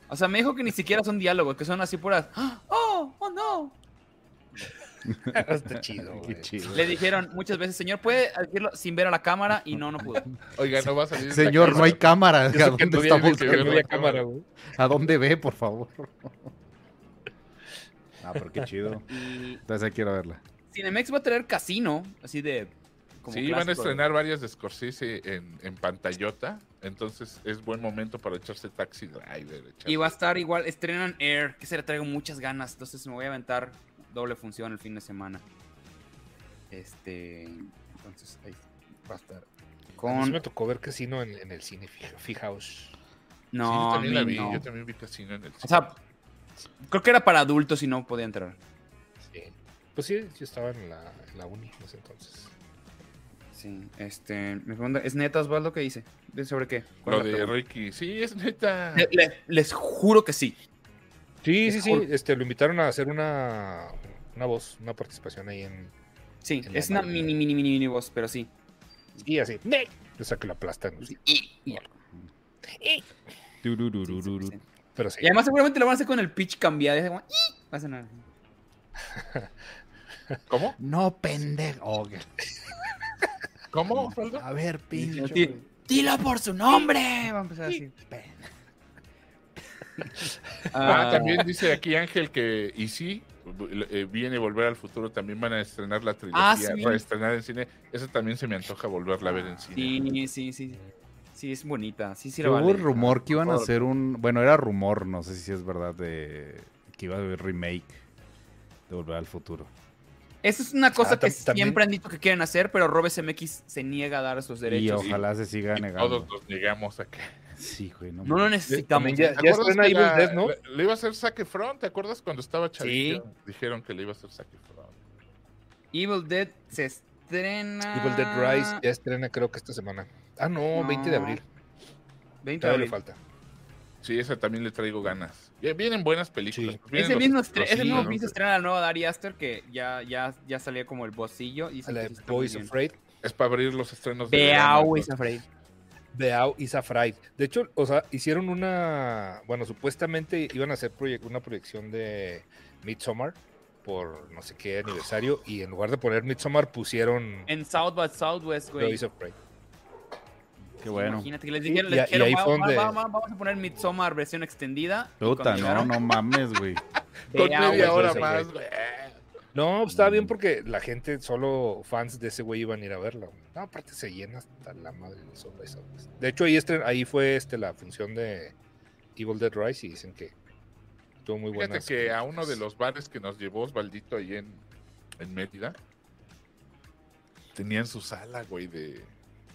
O sea, me dijo que ni siquiera son diálogos, que son así puras. ¡Oh! ¡Oh, no! Está chido, Qué chido. Le dijeron muchas veces, señor, ¿puede decirlo sin ver a la cámara? Y no, no pudo. Oiga, no va a salir. Señor, no hay cámara. ¿A dónde no está buscando? no cámara, güey. ¿A dónde ve, por favor? Ah, pero qué chido. Y Entonces ahí quiero verla. Cinemex va a traer casino, así de... como Sí, van a estrenar varias de Scorsese en, en pantallota. Entonces es buen momento para echarse Taxi Driver. echarse- Y va a estar igual, estrenan Air, que se le traigo muchas ganas. Entonces me voy a aventar doble función el fin de semana. Este. Entonces ahí va a estar. A mí sí Con. me tocó ver casino en, en el cine Fija- Fijaos. Sí, No, yo a también la mí vi. no. Yo también vi Casino en el O sea, creo que era para adultos y no podía entrar. Sí. Pues sí, yo estaba en la, en la uni en ese entonces. Sí, este. Me pregunta, ¿es neta Osvaldo qué dice? ¿De ¿Sobre qué? ¿Cuál Lo de? Ricky. Sí, es neta. Le- le- les juro que sí. Sí, sí, Es sí. cool. Este, lo invitaron a hacer una, una voz, una participación ahí en. Sí, En la es una madre. mini, mini, mini, mini voz, pero sí. Y así. ¡ne! O sea que lo aplastan. Sí, y- y- sí, sí. Pero sí. Y además seguramente lo van a hacer con el pitch cambiado. y así como, "Ih", va a sonar. ¿Cómo? No, pendejo. Oh, ¿Cómo? A ver, pinche. Di- Dilo por su nombre. Va a empezar así. Ah, también dice aquí Ángel que, y sí, eh, viene Volver al Futuro, también van a estrenar la trilogía, Ah, sí. reestrenar en cine. Eso también se me antoja volverla a ver en cine. Sí, sí, sí. Sí, es bonita. Sí, sí, hubo vale. rumor que iban a hacer un. Bueno, era rumor, no sé si es verdad, de que iba a haber remake de Volver al Futuro. Eso es una cosa Ah, que siempre han dicho que quieren hacer, pero Robes MX se niega a dar esos Y derechos. ojalá se siga Y negando. todos nos negamos a que. Sí, güey, no. No lo necesitamos. Ya- ¿Te acuerdas estrena que Evil Dead, ¿no? la- Le iba a hacer Zac Efron, ¿te acuerdas cuando estaba chavito? Dijeron que le iba a hacer Zac Efron. Evil Dead se estrena. Evil Dead Rise ya estrena creo que esta semana. Ah, no, 20 de No. abril. 20 de Todavía le abril. falta. Sí, esa también le traigo ganas. Vienen buenas películas. Sí. Vienen Ese los- mismo, los ese mismo piso ¿no? estrena la nueva Dari Aster que ya, ya, ya salía como el bocillo. Y A la de sí Boys. Afraid. Es para abrir los estrenos de entonces. is afraid. Beau is Afraid. De hecho, o sea, hicieron una. Bueno, supuestamente iban a hacer proye- una proyección de Midsommar por no sé qué aniversario. Y en lugar de poner Midsommar, pusieron En South by Southwest, güey. is Afraid. Qué bueno. Imagínate que les dijeron, y les a- y dijeron, ahí "Va- fue va- donde- va- va- vamos a poner Midsommar versión extendida. y Puta, no, no mames, güey. Con media hora más, güey. No, pues estaba Mm. bien porque la gente, solo fans de ese güey iban a ir a verla. güey. No, aparte se llena hasta la madre de Southwest. De hecho, ahí, estren- ahí fue este, la función de Evil Dead Rise y dicen que tuvo muy Fíjate buenas. que a uno de los bares que nos llevó Osvaldito ahí en, en Mérida, tenían su sala, güey, de...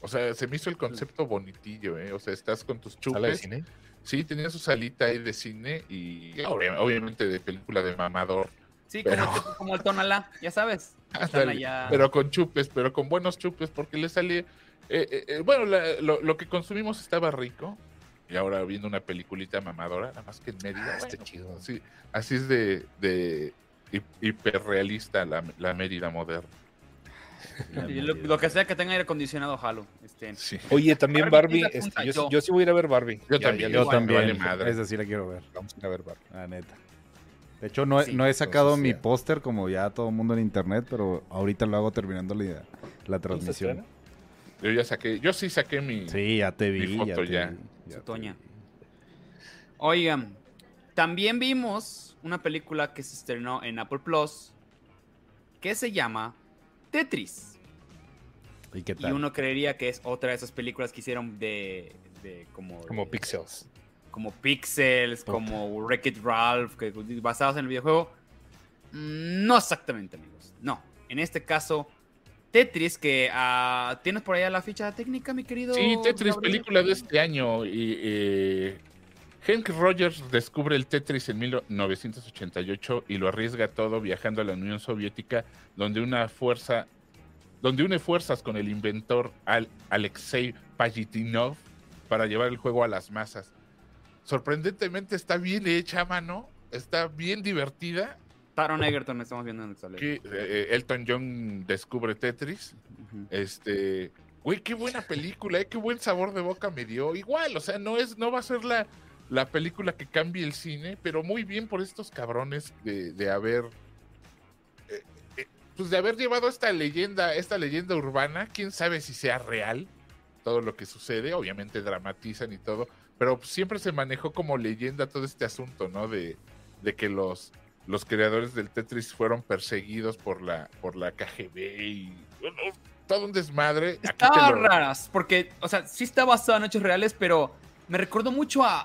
O sea, se me hizo el concepto bonitillo, ¿eh? O sea, estás con tus ¿Sala de chupes. cine? Sí, tenía su salita ahí de cine y obvia- obviamente de película de mamador. Sí, como, Pero- el- como el Tonalá, ya sabes. Pero con chupes, pero con buenos chupes, porque le salía... eh, eh, eh, bueno, la- lo, lo que consumimos estaba rico. Y ahora viendo una peliculita mamadora, nada más que en Mérida. Ah, está chido. Así, así es de, de hi- hiperrealista la, la Mérida moderna. Y lo, lo que sea que tenga aire acondicionado, jalo. Este, Sí. Oye, también Barbie este, yo, sí- yo. sí voy a ir a ver Barbie. Yo Ya- también. ya Yo Igual, también. vale madre. Esa sí la quiero ver, Vamos a ir a ver Barbie. la neta. De hecho, no, Sí, no he sacado mi póster como ya todo el mundo en internet, pero ahorita lo hago terminando la, la ¿Cuándo se transmisión. Yo ya saqué, yo sí saqué mi... Sí, ya te Mi vi. foto te ya. vi, ya Su te Toña. Oigan, también vimos una película que se estrenó en Apple Plus que se llama Tetris. ¿Y qué Y tal? uno creería que es otra de esas películas que hicieron de, de como, Como de- Pixels. Como Pixels, Puta. como Wreck-It Ralph, que, basados en el videojuego. No exactamente, amigos. No. En este caso, Tetris, que ah, tienes por allá la ficha técnica, mi querido. Sí, Tetris, Gabriel? película de este año. Y, eh, Hank Rogers descubre el Tetris en 1988 y lo arriesga todo viajando a la Unión Soviética, donde una fuerza, donde une fuerzas con el inventor Al- Alexei Pajitinov para llevar el juego a las masas. Sorprendentemente está bien hecha, mano. Está bien divertida. Taron Egerton, estamos viendo en el. Que eh, Elton John descubre Tetris. Este, güey, qué buena película, eh, qué buen sabor de boca me dio. Igual, o sea, no es, no va a ser la, la película que cambie el cine, pero muy bien por estos cabrones de, de haber eh, eh, pues de haber llevado esta leyenda, esta leyenda urbana, quién sabe si sea real todo lo que sucede, obviamente dramatizan y todo, pero siempre se manejó como leyenda todo este asunto, ¿no? De, de que los, los creadores del Tetris fueron perseguidos por la, por la KGB y bueno, todo un desmadre. Aquí te Estaba lo- raras, porque, o sea, sí está basado en hechos reales, pero me recordó mucho a,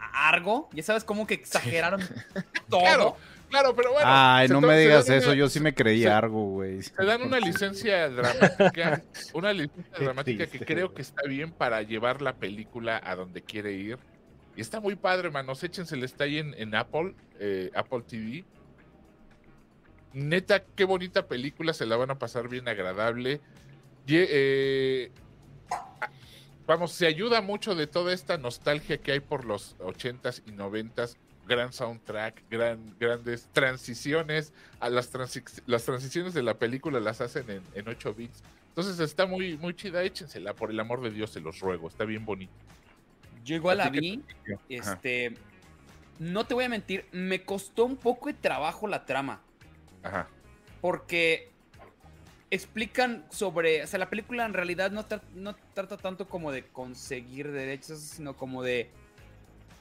a Argo. Ya sabes, como que exageraron todo. Claro, claro, pero bueno. Ay, no me digas eso, una- yo sí me creí se- algo, güey. Se dan una licencia dramática, una licencia dramática que creo que está bien para llevar la película a donde quiere ir. Y está muy padre, manos. Échensela, está ahí en, en Apple, eh, Apple TV. Neta, qué bonita película, se la van a pasar bien agradable. Eh, vamos, se ayuda mucho de toda esta nostalgia que hay por los 80s y 90s. Gran soundtrack, gran, grandes transiciones. A las, transi- las transiciones de la película las hacen en, en 8 bits. Entonces está muy, muy chida, échensela, por el amor de Dios, se los ruego, está bien bonito. Yo igual la ¿A ti qué vi. Ajá. Este. No te voy a mentir, me costó un poco de trabajo la trama. Ajá. Porque explican sobre. O sea, la película en realidad no, tra- no trata tanto como de conseguir derechos, sino como de.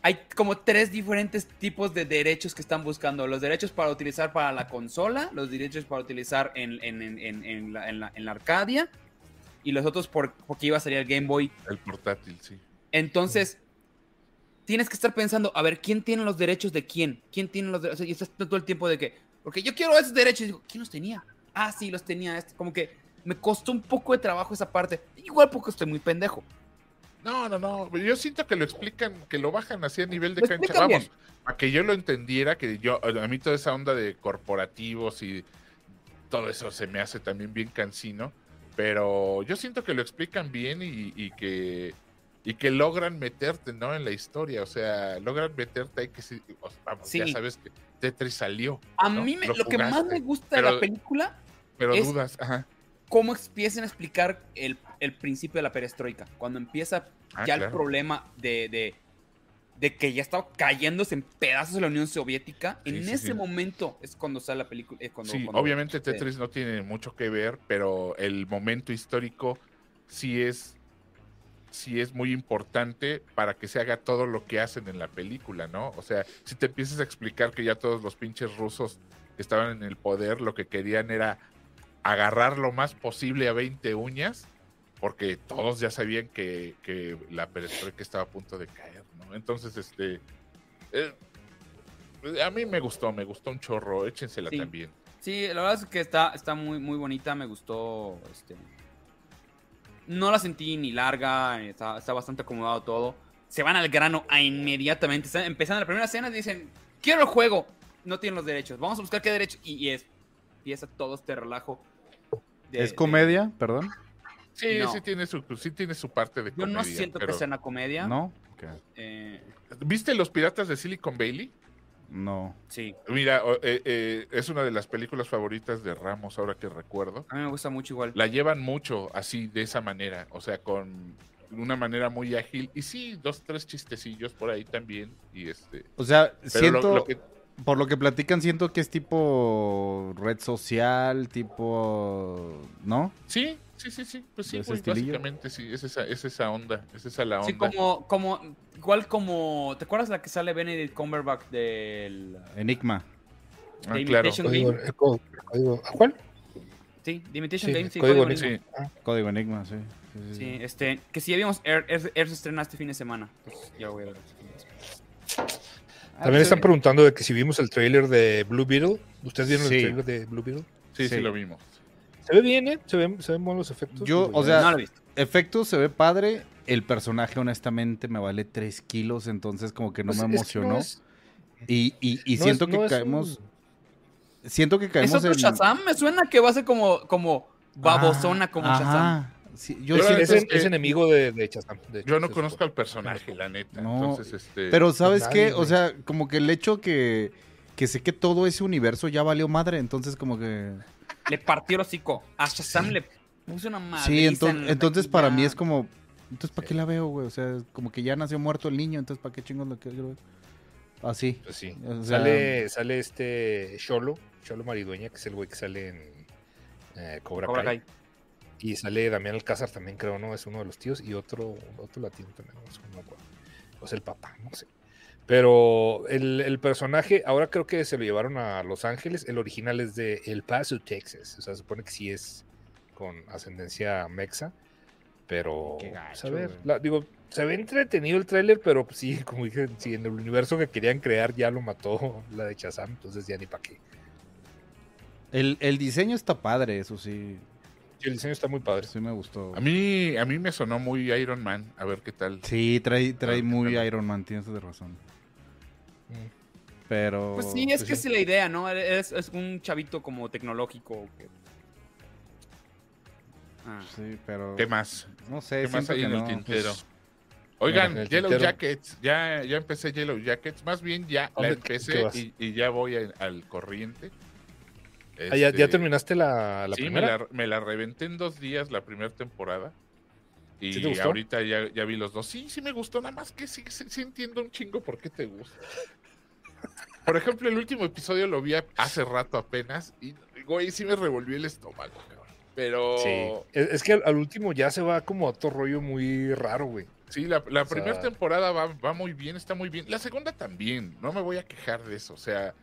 Hay como tres diferentes tipos de derechos que están buscando. Los derechos para utilizar para la consola, los derechos para utilizar en, en- en- en- la, en la- en la Arcadia, y los otros por, porque iba a salir el Game Boy El portátil, sí. entonces, tienes que estar pensando, a ver, ¿quién tiene los derechos de quién? ¿Quién tiene los derechos? Y estás todo el tiempo de que, porque yo quiero esos derechos. Y digo, ¿quién los tenía? Ah, sí, los tenía. Este. Como que me costó un poco de trabajo esa parte. Igual porque estoy muy pendejo. No, no, no. Yo siento que lo explican, que lo bajan así a nivel de Lo cancha. Vamos, bien. para que yo lo entendiera, que yo, a mí toda esa onda de corporativos y todo eso se me hace también bien cansino. Pero yo siento que lo explican bien y, y que y que logran meterte, ¿no? En la historia. O sea, logran meterte ahí que sí. vamos, ya Sí. sabes que Tetris salió. A ¿no? mí me- lo, que más me gusta de la película, Pero es- dudas, ajá. Cómo empiezan a explicar el, el principio de la perestroika. Cuando empieza Ah, ya el problema de, de, de que ya estaba cayéndose en pedazos de la Unión Soviética. Sí, en sí, ese sí. momento es cuando sale la película. es cuando- Sí, cuando- obviamente eh, Tetris no tiene mucho que ver, pero el momento histórico sí es sí es muy importante para que se haga todo lo que hacen en la película, ¿no? O sea, si te empiezas a explicar que ya todos los pinches rusos que estaban en el poder lo que querían era agarrar lo más posible a 20 uñas, porque todos ya sabían que, que la perestroika estaba a punto de caer, ¿no? Entonces, este... eh, a mí me gustó, me gustó un chorro, échensela Sí. también. Sí, la verdad es que está, está muy, muy bonita, me gustó. Este, no la sentí ni larga, está, está bastante acomodado todo. Se van al grano a inmediatamente. Están empezando la primera escena y dicen, quiero el juego. No tienen los derechos. Vamos a buscar qué derechos. Y, y es, empieza todo este relajo. de- ¿Es de- comedia? Perdón. Sí, No. sí tiene su, sí tiene su parte de yo comedia. no siento pero- que sea una comedia. ¿No? Eh, ¿Viste Los Piratas de Silicon Valley? No. sí, Mira, eh, eh, es una de las películas favoritas de Ramos, ahora que recuerdo. a mí me gusta mucho igual. La llevan mucho así, de esa manera, o sea, con una manera muy ágil. Y sí, dos, tres chistecillos por ahí también. Y este. O sea, Pero siento, lo, lo que, por lo que platican, siento que es tipo red social, tipo... ¿No? sí, sí, sí, sí. Pues sí, ¿De ese güey, básicamente sí, es esa, es esa onda, es esa la onda. Sí, como, como, igual como, ¿te acuerdas la que sale Benedict Cumberbatch del Enigma. Ah, de claro. Código, Game? el código- ¿a ¿Cuál? Sí, The Imitation Sí, Game, sí, Código Enigma. Enigma. Sí. Código Enigma, sí. Sí, sí, Sí, sí. este, que si ya vimos Air, Air, Air se estrena este fin de semana. Pues ya voy a ver Ah, También pues, están preguntando de que si vimos el trailer de Blue Beetle. ¿Ustedes vieron Sí. el trailer de Blue Beetle? Sí, sí, Sí. lo vimos. Se ve bien, ¿eh? Se ven, se ven buenos los efectos. Yo, o sea, No. Efectos se ve padre. El personaje, honestamente, me vale 3 kilos, entonces como que no pues, me es no emocionó. es- Y, y, y no siento es- que no es caemos... un- Siento que ¿Es caemos otro en... Shazam? Me suena que va a ser como, como babosona Ah, como ajá. Shazam. Sí, yo Pero siento- es, es, que- es enemigo de, de hecho, Yo no conozco al personaje, la neta. No, Entonces, este. Pero ¿sabes nadie, qué? O sea, como que el hecho que, que sé que todo ese universo ya valió madre, entonces como que... Le partió el hocico. A Shazam le puso una madre. sí, enton- entonces para mí es como... Entonces, ¿para qué la veo, güey? O sea, como que ya nació muerto el niño, entonces ¿para qué chingos lo quiero ver? Así. Pues sí. O sea- sale, sale este Cholo, Cholo Maridueña, que es el güey que sale en eh, Cobra, Cobra Kai. Kai. Y sale Damián Alcázar también, creo, ¿no? Es uno de los tíos. Y otro, otro latino también, no sé, no. O es el papá, no sé. Pero el, el personaje, ahora creo que se lo llevaron a Los Ángeles. El original es de El Paso, Texas. O sea, se supone que sí es con ascendencia mexa. Pero, Qué pues, a gacho, ver, güey. la- digo, se ve entretenido el tráiler, pero pues, sí, como dije, si en el universo que querían crear ya lo mató la de Shazam, entonces ya ni para qué. El, el diseño está padre, eso sí. Sí, el diseño está muy padre. Sí me gustó. A mí, a mí me sonó muy Iron Man. A ver qué tal. Sí, trae, trae muy. Iron Man, tienes de razón. Mm. Pero. Pues sí, es que es la idea, ¿no? Es, es un chavito como tecnológico. que- Ah. Sí, pero. ¿Qué más? No sé, ¿Qué más hay que en el no. tintero? pues, Oigan, el Yellow tintero. Jackets. Ya, ya empecé Yellow Jackets. Más bien ya la ¿Dónde- qué- empecé y, y ya voy a- al corriente. Ah, ¿ya, ya Este, terminaste la, la sí, me primera? la, me la reventé en dos días la primera temporada. Y ¿Sí te gustó? ahorita ya, ya vi los dos. Sí, sí me gustó, nada más que sí, sí, sí entiendo un chingo por qué te gusta. Por ejemplo, el último episodio lo vi hace rato apenas y, güey, sí me revolvió el estómago, cabrón. Pero Sí. Es, es que al, al último ya se va como a otro rollo muy raro, güey. sí, la, la sea- primera temporada va, va muy bien, está muy bien. La segunda también, no me voy a quejar de eso. O sea,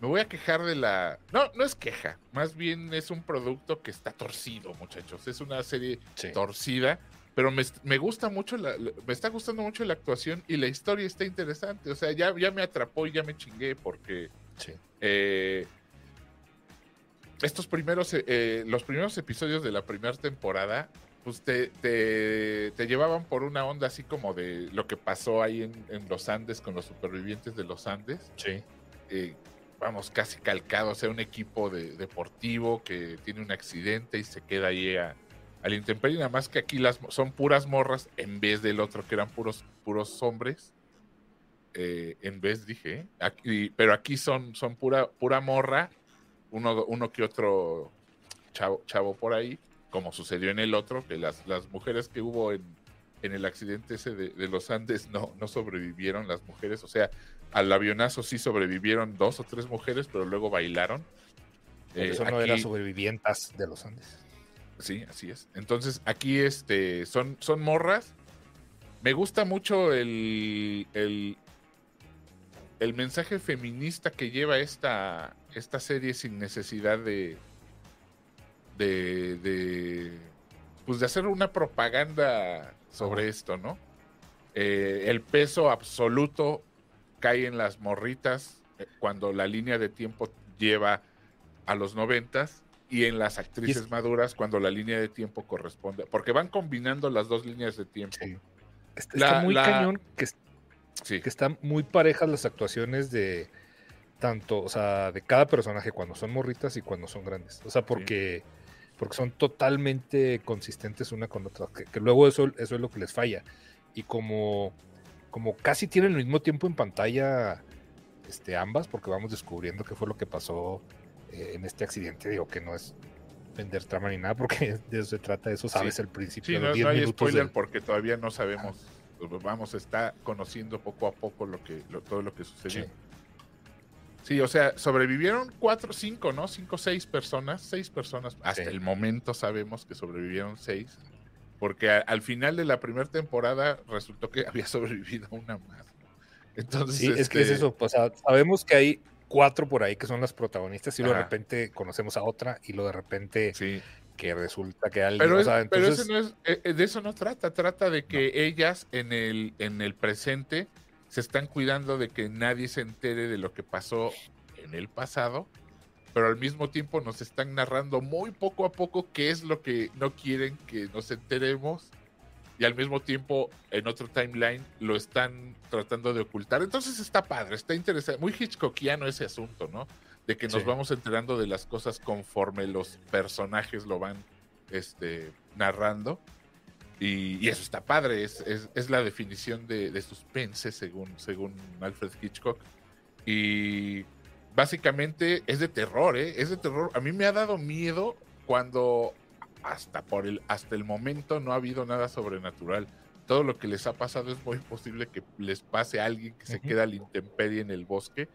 me voy a quejar de la... No, no es queja, más bien es un producto que está torcido, muchachos. Es una serie Sí. torcida, pero me, me gusta mucho, la, la- me está gustando mucho la actuación y la historia está interesante. O sea, ya, ya me atrapó y ya me chingué porque Sí. eh, estos primeros, eh, eh, los primeros episodios de la primera temporada, pues te, te, te llevaban por una onda así como de lo que pasó ahí en, en los Andes con los supervivientes de los Andes Sí. eh, vamos, casi calcado, o sea, un equipo de, deportivo que tiene un accidente y se queda ahí a, al intemperie, nada más que aquí las son puras morras en vez del otro que eran puros, puros hombres. Eh, en vez dije, ¿eh? Aquí- pero aquí son, son pura, pura morra, uno, uno que otro chavo, chavo por ahí, como sucedió en el otro, que las, las mujeres que hubo en, en el accidente ese de, de los Andes no, no sobrevivieron las mujeres, o sea, al avionazo sí sobrevivieron dos o tres mujeres, pero luego bailaron. Eh, eso no era aquí- sobrevivientas de los Andes. Sí, así es. Entonces, aquí este, son, son morras. Me gusta mucho el, el, el mensaje feminista que lleva esta, esta serie sin necesidad de, de, de, pues de hacer una propaganda sobre esto, ¿no? Eh, el peso absoluto cae en las morritas eh, cuando la línea de tiempo lleva a los noventas y en las actrices es- maduras cuando la línea de tiempo corresponde, porque van combinando las dos líneas de tiempo. Sí. Está, La- está muy la- cañón que, Sí, que están muy parejas las actuaciones de tanto, o sea, de cada personaje cuando son morritas y cuando son grandes. O sea, porque, porque son totalmente consistentes una con otra. Que, que luego eso, eso es lo que les falla. Y como, como casi tienen el mismo tiempo en pantalla este, ambas, porque vamos descubriendo qué fue lo que pasó eh, en este accidente. Digo que no es vender trama ni nada, porque de eso se trata, eso sabes al principio. sí no, los 10 no hay minutos spoiler del- porque todavía no sabemos. Vamos, está conociendo poco a poco lo que, lo- todo lo que sucedió. Sí. Sí, o sea, sobrevivieron cuatro, cinco, ¿no? Cinco, seis personas, seis personas. Hasta Sí. el momento sabemos que sobrevivieron seis. Porque a- al final de la primera temporada resultó que había sobrevivido una más. Entonces, Sí, es que es este, eso. O sea, sabemos que hay cuatro por ahí que son las protagonistas y luego de repente conocemos a otra y luego de repente Sí, que resulta que alguien. pero, o es- sea, pero entonces, ese no es, eh, eh, de eso no trata. Trata de que ellas en el, en el presente se están cuidando de que nadie se entere de lo que pasó en el pasado, pero al mismo tiempo nos están narrando muy poco a poco qué es lo que no quieren que nos enteremos y al mismo tiempo en otro timeline lo están tratando de ocultar. Entonces está padre, está interesante, muy Hitchcockiano ese asunto, ¿no? De que nos Sí. vamos enterando de las cosas conforme los personajes lo van este, narrando. Y, y eso está padre, es, es- es la definición de, de suspense según, según Alfred Hitchcock. Y básicamente es de terror, ¿eh? Es de terror. A mí me ha dado miedo cuando hasta por el, hasta el momento no ha habido nada sobrenatural. Todo lo que les ha pasado es muy posible que les pase a alguien que se queda a la intemperie en el bosque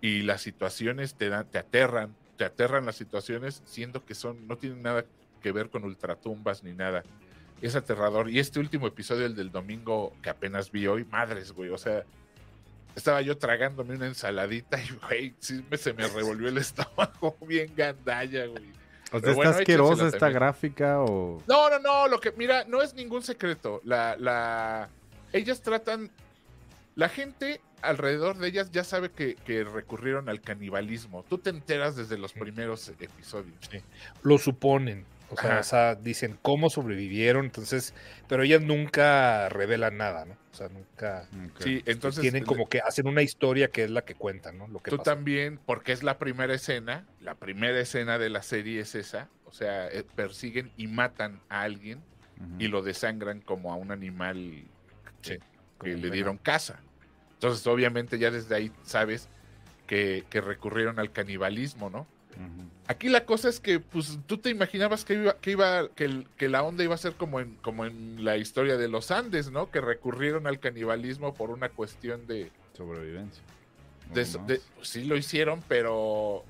y las situaciones te, dan, te aterran te aterran las situaciones, siendo que son, no tienen nada que ver con ultratumbas ni nada. Es aterrador. Y este último episodio, el del domingo que apenas vi hoy, madres, güey. O sea, estaba yo tragándome una ensaladita y, güey, sí me, se me revolvió el estómago bien gandalla, güey. O sea, Pero ¿está bueno, asquerosa esta también. gráfica o...? No, no, no, lo que, mira, no es ningún secreto. La, la, ellas tratan, la gente alrededor de ellas ya sabe que, que recurrieron al canibalismo. Tú te enteras desde los primeros episodios. Lo suponen. O sea, o sea, dicen cómo sobrevivieron, entonces, pero ellas nunca revelan nada, ¿no? O sea, nunca Sí, entonces tienen como que hacen una historia que es la que cuentan, ¿no? Lo que tú también, porque es la primera escena, la primera escena de la serie es esa, o sea, eh, persiguen y matan a alguien y lo desangran como a un animal Sí, que, le venado. dieron caza. Entonces, obviamente, ya desde ahí sabes que, que recurrieron al canibalismo, ¿no? Aquí la cosa es que, pues, tú te imaginabas que iba, que iba, que, el- que la onda iba a ser como en, como en la historia de los Andes, ¿no? Que recurrieron al canibalismo por una cuestión de, Sobrevivencia. de, de- pues, sí lo hicieron, pero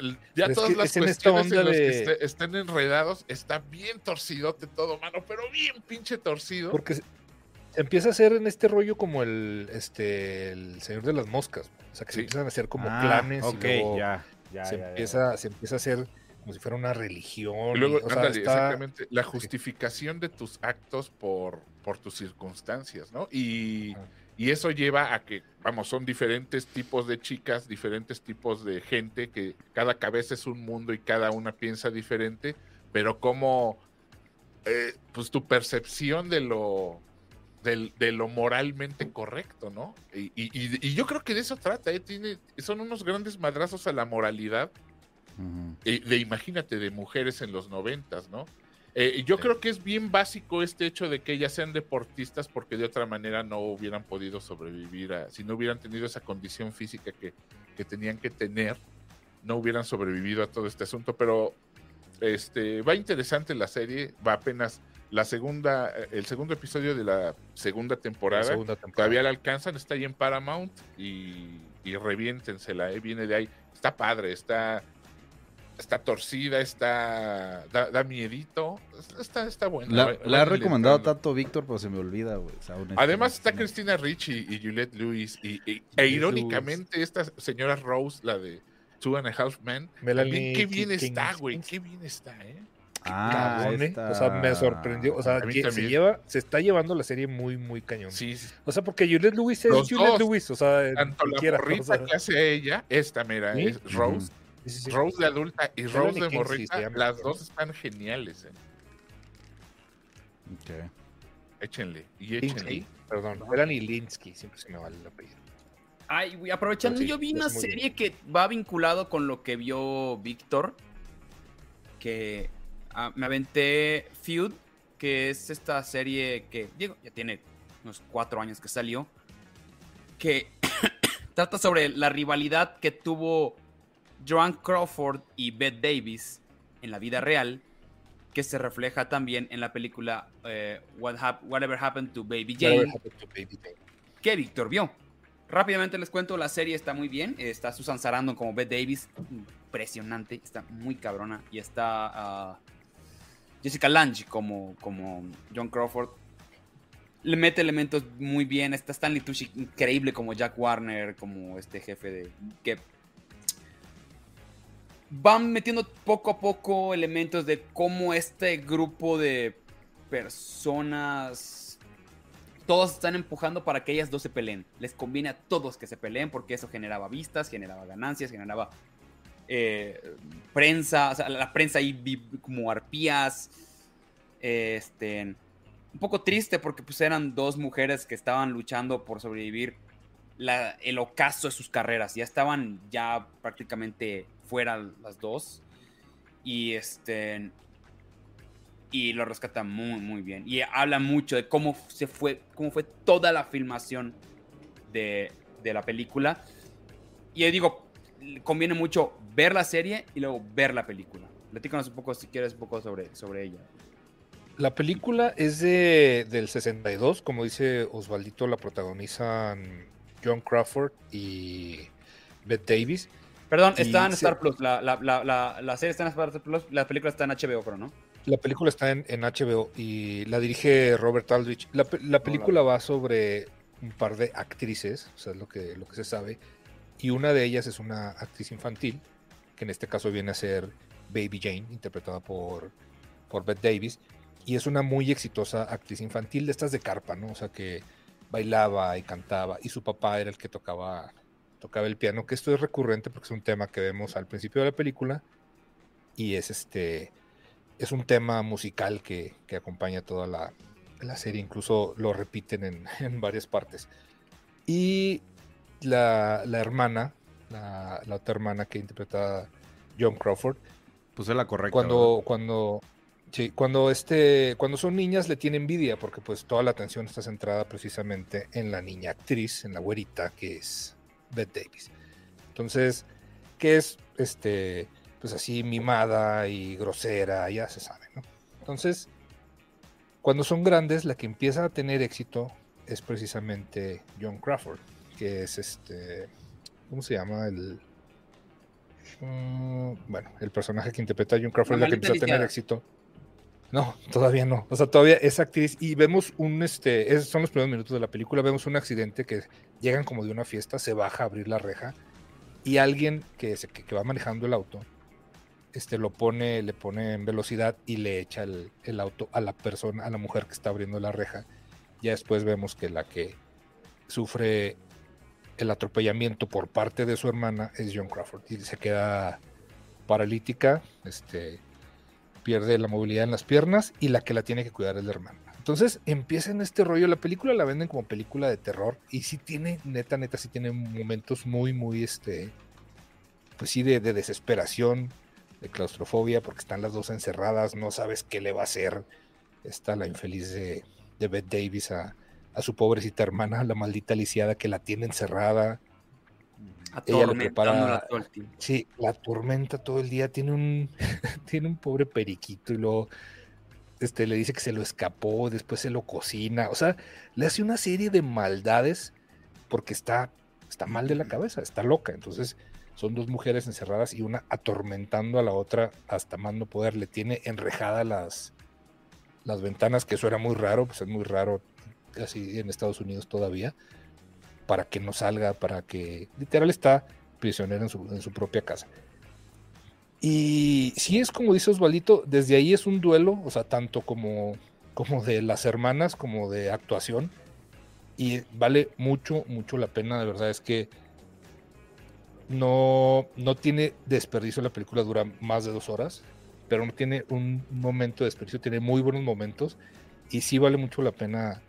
eh, ya Pero es todas que las en cuestiones en las que estén enredados, está bien torcidote todo, mano, pero bien pinche torcido. Porque se empieza a hacer en este rollo como el, este, el Señor de las Moscas. O sea, que se empiezan a hacer como Ah, clanes ok, y luego ya, ya, se, ya, ya. empieza, se empieza a hacer como si fuera una religión. Y luego, y, o sea, ándale, está- exactamente, la justificación de tus actos por, por tus circunstancias, ¿no? Y, y eso lleva a que, vamos, son diferentes tipos de chicas, diferentes tipos de gente, que cada cabeza es un mundo y cada una piensa diferente, pero como, eh, pues tu percepción de lo, de, lo moralmente correcto, ¿no? Y, y- y- y yo creo que de eso trata, ¿eh? Tiene, son unos grandes madrazos a la moralidad eh, de imagínate, de mujeres en los noventas, ¿no? Eh, yo Sí. creo que es bien básico este hecho de que ellas sean deportistas porque de otra manera no hubieran podido sobrevivir, a- si no hubieran tenido esa condición física que, que tenían que tener, no hubieran sobrevivido a todo este asunto, pero este va interesante la serie, va apenas la segunda, eh, el segundo episodio de la segunda la temporada, segunda temporada. todavía la alcanzan, está ahí en Paramount y, y reviéntensela, ¿eh? viene de ahí. Está padre, está, está torcida, está da, da miedito, está, está buena. La, Va- la ha recomendado entrando. tanto Víctor, pero se me olvida, güey. O sea, Además está Christina Ricci y Juliette Lewis y, y- e irónicamente esta señora Rose, la de Two and a Half Men, Melanie también qué bien King- está, güey, qué bien está, ¿eh? Ah, Cabrón, ¿eh? esta- O sea, me sorprendió. O sea, se lleva, se está llevando la serie muy, muy cañón. Sí, sí. O sea, porque Juliette Lewis es Los Juliette dos. Lewis, o sea, tanto la cualquiera, o morrita sea, que hace ella, esta mira, ¿Sí? es Rose, sí, sí, sí. Rose de adulta y Melanie Rose de morrita, llama, las dos están geniales, ¿eh? Ok. Échenle, y Linsky, échenle. perdón, Melanie Linsky, siempre se me va el apellido. Ay, güey, aprovechando, Sí, yo vi una serie que va vinculado con lo que vio Víctor. Que ah, me aventé Feud, que es esta serie que, digo, ya tiene unos cuatro años que salió. Que trata sobre la rivalidad que tuvo Joan Crawford y Bette Davis en la vida real. Que se refleja también en la película eh, What Hap- Whatever Happened to Baby Jane Whatever Happened to Baby Jane. que Víctor vio. Rápidamente les cuento, la serie está muy bien. Está Susan Sarandon como Bette Davis, impresionante, está muy cabrona. Y está ah, Jessica Lange como, como John Crawford. Le mete elementos muy bien. Está Stanley Tucci increíble como Jack Warner, como este jefe de... que van metiendo poco a poco elementos de cómo este grupo de personas todos están empujando para que ellas dos se peleen. Les conviene a todos que se peleen porque eso generaba vistas, generaba ganancias, generaba eh, prensa, la prensa ahí como arpías. Este, un poco triste porque pues eran dos mujeres que estaban luchando por sobrevivir el ocaso de sus carreras. Ya estaban ya prácticamente fuera las dos. Y este y lo rescata muy muy bien y habla mucho de cómo se fue cómo fue toda la filmación de, de la película y yo digo conviene mucho ver la serie y luego ver la película platícanos un poco si quieres un poco sobre, sobre ella La película es de, del 62, como dice Osvaldito, la protagonizan John Crawford y Bette Davis. Perdón, Y está en se- Star Plus. La, la, la, la, la serie está en Star Plus. La película está en HBO, creo, ¿no? La película está en, en HBO y la dirige Robert Aldrich. La película va sobre un par de actrices, o sea, es lo que, lo que se sabe, y una de ellas es una actriz infantil, que en este caso viene a ser Baby Jane, interpretada por, por Bette Davis, y es una muy exitosa actriz infantil de estas de carpa, ¿no? O sea, que bailaba y cantaba, y su papá era el que tocaba, tocaba el piano, que esto es recurrente porque es un tema que vemos al principio de la película, y es este es un tema musical que, que acompaña toda la, la serie, incluso lo repiten en, en varias partes. Y la, la hermana, la, la otra hermana que interpreta John Crawford, Puse la correcta. cuando, cuando, sí, cuando, este, cuando son niñas le tiene envidia, porque pues toda la atención está centrada precisamente en la niña actriz, en la güerita, que es Bette Davis. Entonces, que es este, pues así mimada y grosera, ya se sabe, ¿no? Entonces, cuando son grandes, la que empieza a tener éxito es precisamente John Crawford, que es este, ¿cómo se llama? El, Mm, bueno, el personaje que interpreta a John Crawford es la que empieza a tener éxito. No, todavía no. O sea, todavía es actriz y vemos un, este, son los primeros minutos de la película, vemos un accidente que llegan como de una fiesta, se baja a abrir la reja y alguien que, se, que, que va manejando el auto, este, lo pone, le pone en velocidad y le echa el, el auto a la persona, a la mujer que está abriendo la reja. Ya después vemos que la que sufre el atropellamiento por parte de su hermana es John Crawford y se queda paralítica, este, pierde la movilidad en las piernas y la que la tiene que cuidar es la hermana. Entonces empieza en este rollo, la película la venden como película de terror y sí tiene, neta, neta, sí tiene momentos muy, muy, este, pues sí, de, de desesperación, de claustrofobia, porque están las dos encerradas, no sabes qué le va a hacer. Está la infeliz de, de Bette Davis a, a su pobrecita hermana, la maldita lisiada que la tiene encerrada. Ella le prepara- Atormentándola todo el tiempo. Sí, la tormenta todo el día. Tiene un, tiene un pobre periquito y luego este, le dice que se lo escapó, después se lo cocina. O sea, le hace una serie de maldades porque está, está mal de la cabeza, está loca. Entonces, son dos mujeres encerradas y una atormentando a la otra hasta más no poder. Le tiene enrejada las, las ventanas, que eso era muy raro, pues es muy raro así en Estados Unidos todavía, para que no salga, para que literal está prisionera en su, propia casa. Y sí es como dice Osvaldito, desde ahí es un duelo, o sea, tanto como, como de las hermanas, como de actuación. Y vale mucho, mucho la pena, de verdad es que no, no tiene desperdicio, la película dura más de dos horas, pero no tiene un momento de desperdicio, tiene muy buenos momentos y sí vale mucho la pena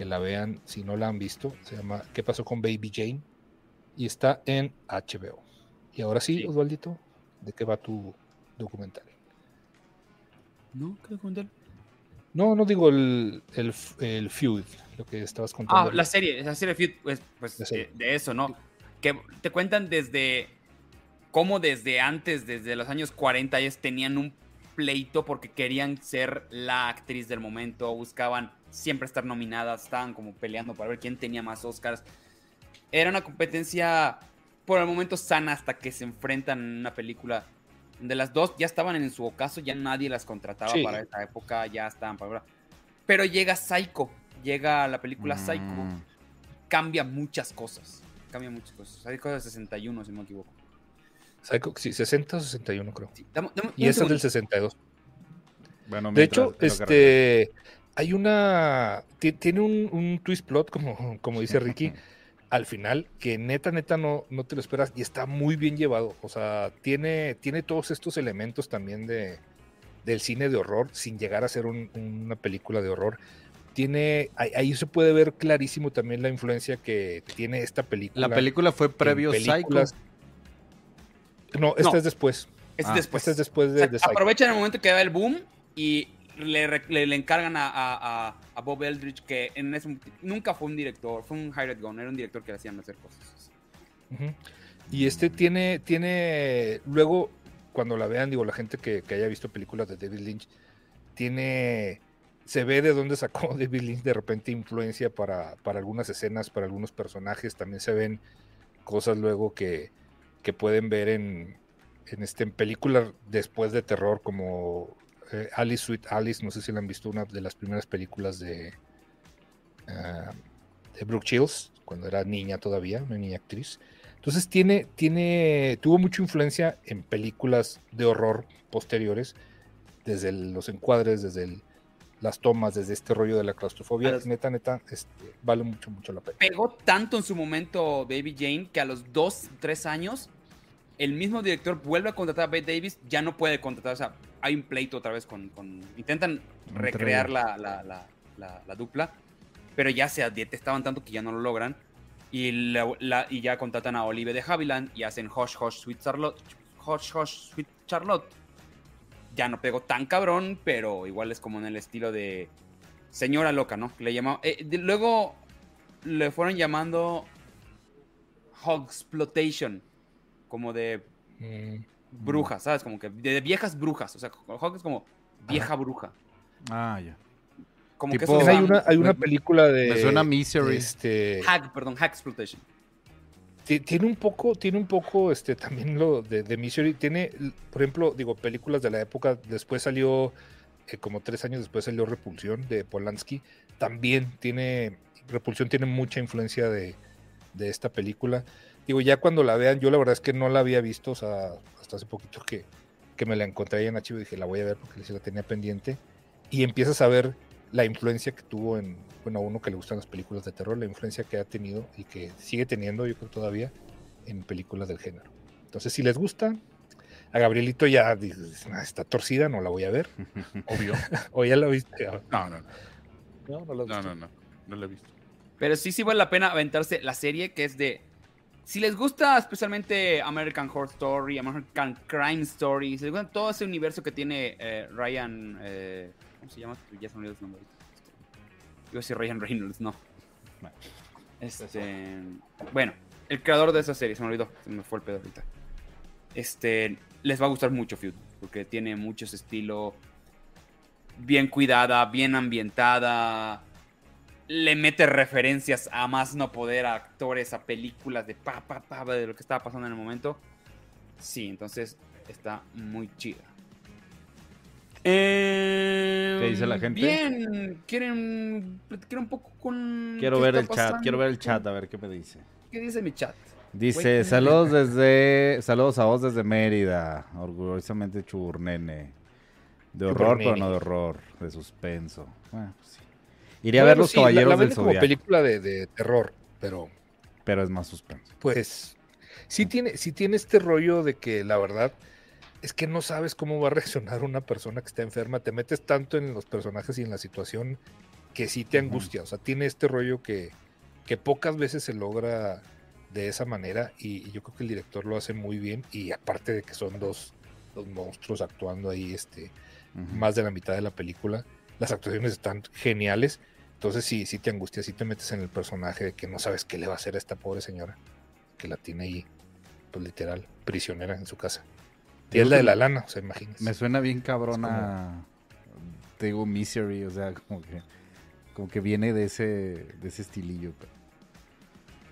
que la vean si no la han visto. Se llama ¿Qué pasó con Baby Jane? Y está en HBO. Y ahora sí, Sí. Osvaldito, ¿de qué va tu documental? ¿No? ¿Qué documental? No, no digo el, el, el feud, lo que estabas contando. Ah, la serie, la serie Feud, pues, pues serie. eh, de eso, ¿no? Que te cuentan desde cómo desde antes, desde los años 40, ellos tenían un pleito porque querían ser la actriz del momento, buscaban siempre estar nominadas, estaban como peleando para ver quién tenía más Oscars. Era una competencia por el momento sana hasta que se enfrentan en una película de las dos ya estaban en su ocaso, ya nadie las contrataba Sí. para esa época, ya estaban para Pero llega Psycho, llega la película Psycho, Mm. cambia muchas cosas. Cambia muchas cosas. Hay cosas de 61, si no me equivoco. Psycho, sí, 60 o 61 creo. Sí, dame- dame Y esa es del segundito. 62. Bueno, De hecho, este, hay una, ti- tiene un, un twist plot, como, como dice Ricky, al final, que neta, neta no, no te lo esperas y está muy bien llevado. O sea, tiene, tiene todos estos elementos también de, del cine de horror, sin llegar a ser un- una película de horror. Tiene, ahí, ahí se puede ver clarísimo también la influencia que tiene esta película. La película fue previo Psycho. películas. No, esta No. es después. Es Ah, después. Esta es después O de, sea, de Psycho. aprovechan el momento que da el boom y le, le- encargan a, Bob Eldridge, que en ese, nunca fue un director, fue un hired gun, era un director que le hacían hacer cosas. Ujú. Y este tiene, tiene, luego, cuando la vean, digo, la gente que, que haya visto películas de David Lynch, tiene, se ve de dónde sacó David Lynch de repente influencia para, para algunas escenas, para algunos personajes, también se ven cosas luego que, que pueden ver en, en, este, en películas después de terror como eh, Alice Sweet Alice, no sé si la han visto, una de las primeras películas de, ah, de Brooke Shields, cuando era niña todavía, una niña actriz. Entonces tiene, tiene, tuvo mucha influencia en películas de horror posteriores, desde el- los encuadres, desde el- las tomas, desde este rollo de la claustrofobia. Los- Neta, neta, este, vale mucho, mucho la pena. Pegó tanto en su momento Baby Jane que a los 2, 3 años el mismo director vuelve a contratar a Bette Davis, ya no puede contratar, o sea, hay un pleito otra vez con... con- intentan recrear la, la- la- la- la dupla, pero ya se detestaban tanto que ya no lo logran. Y, ya contratan a Olive de Havilland y hacen Hush Hush Sweet Charlotte. Hush Hush Sweet Charlotte. Ya no pegó tan cabrón, pero igual es como en el estilo de señora loca, ¿no? Le llamaba, eh, de- luego le fueron llamando Hogsplotation, como de Mm, brujas, ¿sabes? Como que de, de viejas brujas. O sea, Hog es como vieja bruja. Ah, ya. Como Tipo- que eso hay va- una, hay una me- película de. me suena Misery. Este, Hag, perdón, Hagsplotation. ti- tiene un poco, tiene un poco, este, también lo de, de Misery. Tiene, por ejemplo, digo, películas de la época. Después salió, eh, como tres años después salió Repulsión de Polanski. También tiene, Repulsión tiene mucha influencia de, de esta película. Digo, ya cuando la vean, yo la verdad es que no la había visto, o sea, hasta hace poquito que, que me la encontré ahí en archivo y dije, la voy a ver porque sí la tenía pendiente. Y empiezas a ver la influencia que tuvo en, bueno, a uno que le gustan las películas de terror, la influencia que ha tenido y que sigue teniendo, yo creo todavía, en películas del género. Entonces, si les gusta, a Gabrielito ya dices, "Ah, está torcida, no la voy a ver. Obvio. O ya la viste. No, no, no. No, no la No, visto. no, no. No lo he visto. Pero sí, sí vale la pena aventarse la serie que es de. Si les gusta especialmente American Horror Story, American Crime Story, si les gusta todo ese universo que tiene eh, Ryan. eh, ¿Cómo se llama? Ya se me olvidó su nombre. a decir Ryan Reynolds, no. Este. Bueno, el creador de esa serie, se me olvidó. Se me fue el pedo ahorita. Este. Les va a gustar mucho Feud, porque tiene mucho ese estilo. Bien cuidada, bien ambientada le mete referencias a más no poder a actores, a películas de pa, pa, pa, de lo que estaba pasando en el momento. Sí, entonces está muy chida. Eh, ¿Qué dice la gente? Bien, quieren platicar un poco con. Quiero ver el chat, quiero ver el chat, a ver qué me dice. ¿Qué dice mi chat? Dice, saludos desde, saludos a vos desde Mérida, orgullosamente churnene. De horror, pero Chuburnene. no de horror, de suspenso. Bueno, pues sí. Iré a ver los sí, la- caballeros la del como película de, de terror, pero pero es más suspenso. pues sí tiene, sí tiene este rollo de que la verdad es que no sabes cómo va a reaccionar una persona que está enferma. Te metes tanto en los personajes y en la situación que sí te angustia. O sea, tiene este rollo que, que pocas veces se logra de esa manera y, y yo creo que el director lo hace muy bien y aparte de que son dos, dos monstruos actuando ahí este, más de la mitad de la película. Las actuaciones están geniales. Entonces sí, sí te angustia, sí te metes en el personaje de que no sabes qué le va a hacer a esta pobre señora. Que la tiene ahí, pues literal, prisionera en su casa. Y es la de la lana, o sea, imagínense. Me suena bien cabrona, te digo, Misery, o sea, como que, como que viene de ese, de ese estilillo. pero-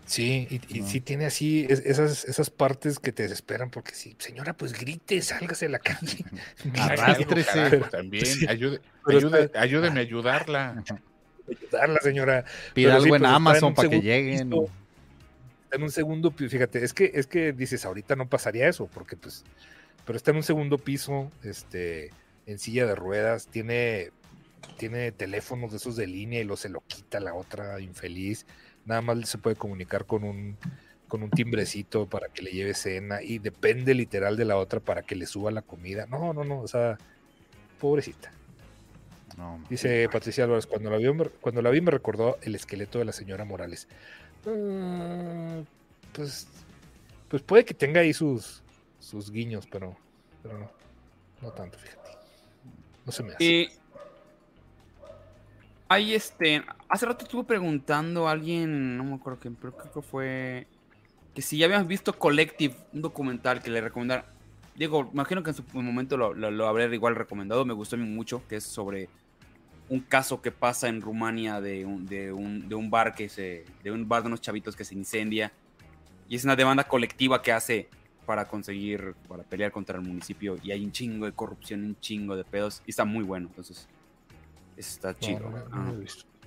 Sí, y, y No. sí tiene así es- esas, esas partes que te desesperan porque sí, señora, pues grite, sálgase de la calle. Arrástrese. También, Sí, ayude, ayude- ayúdeme a ayudarla. Ayudarla, señora. Pida sí, algo en pues, en Amazon para que lleguen. piso. Está en un segundo piso, fíjate, es que, es que dices, ahorita no pasaría eso, porque pues, pero está en un segundo piso, este, en silla de ruedas, tiene, tiene teléfonos de esos de línea y lo se lo quita la otra infeliz, nada más se puede comunicar con un, con un timbrecito para que le lleve cena y depende literal de la otra para que le suba la comida. No, no, no, o sea, pobrecita. No, Dice Patricia Álvarez, cuando la, vi, me- cuando la vi me recordó el esqueleto de la señora Morales. Mm, pues, pues puede que tenga ahí sus, sus guiños, pero, pero no, no tanto, fíjate. No se me hace. Y hay este. Hace rato estuve preguntando a alguien, no me acuerdo quién, pero creo que fue. Que si ya habíamos visto Collective, un documental que le recomendaron. Digo, imagino que en su momento lo, lo, lo habré igual recomendado, me gustó a mí mucho, que es sobre un caso que pasa en Rumania de un, de un, de un bar que se. de un bar de unos chavitos que se incendia. Y es una demanda colectiva que hace para conseguir, para pelear contra el municipio y hay un chingo de corrupción, un chingo de pedos y está muy bueno, entonces eso está chido. No.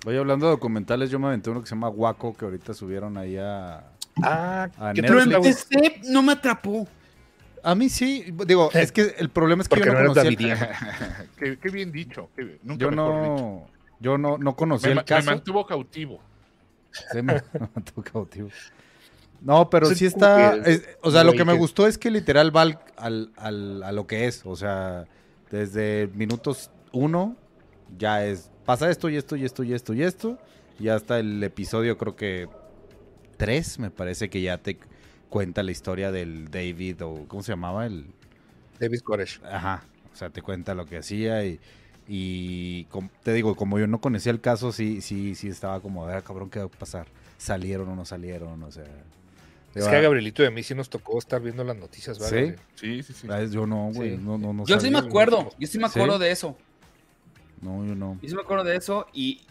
Oye, hablando de documentales, yo me aventé uno que se llama Waco, que ahorita subieron ahí a, Ah. Empecé, no me atrapó. A mí sí, digo, es que el problema es que Porque yo no no conocía qué, qué bien dicho. qué- nunca yo mejor dicho. no, yo no, no conocía Me, el mantuvo cautivo. Sí, me mantuvo cautivo. No, pero Sí, está. es- o sea, lo que me gustó es que literal va al, al- al- a lo que es. O sea, desde minutos uno ya es. Pasa esto y esto y esto y esto y esto. Y hasta el episodio, creo que tres, me parece que ya te cuenta la historia del David o. ¿Cómo se llamaba? El. David Koresh. Ajá. O sea, te cuenta lo que hacía y. Y com- te digo, como yo no conocía el caso, sí, sí, sí estaba como, a ver, cabrón, ¿qué va a pasar? ¿Salieron o no salieron? O sea. Es que a ah, Gabrielito de mí sí nos tocó estar viendo las noticias, ¿Sí? ¿verdad? Sí, sí, sí. ah, Yo no, güey. Sí. No, no, no Yo sí me acuerdo, yo sí me ¿Sí? acuerdo de eso. No, yo no. Yo sí me acuerdo de eso y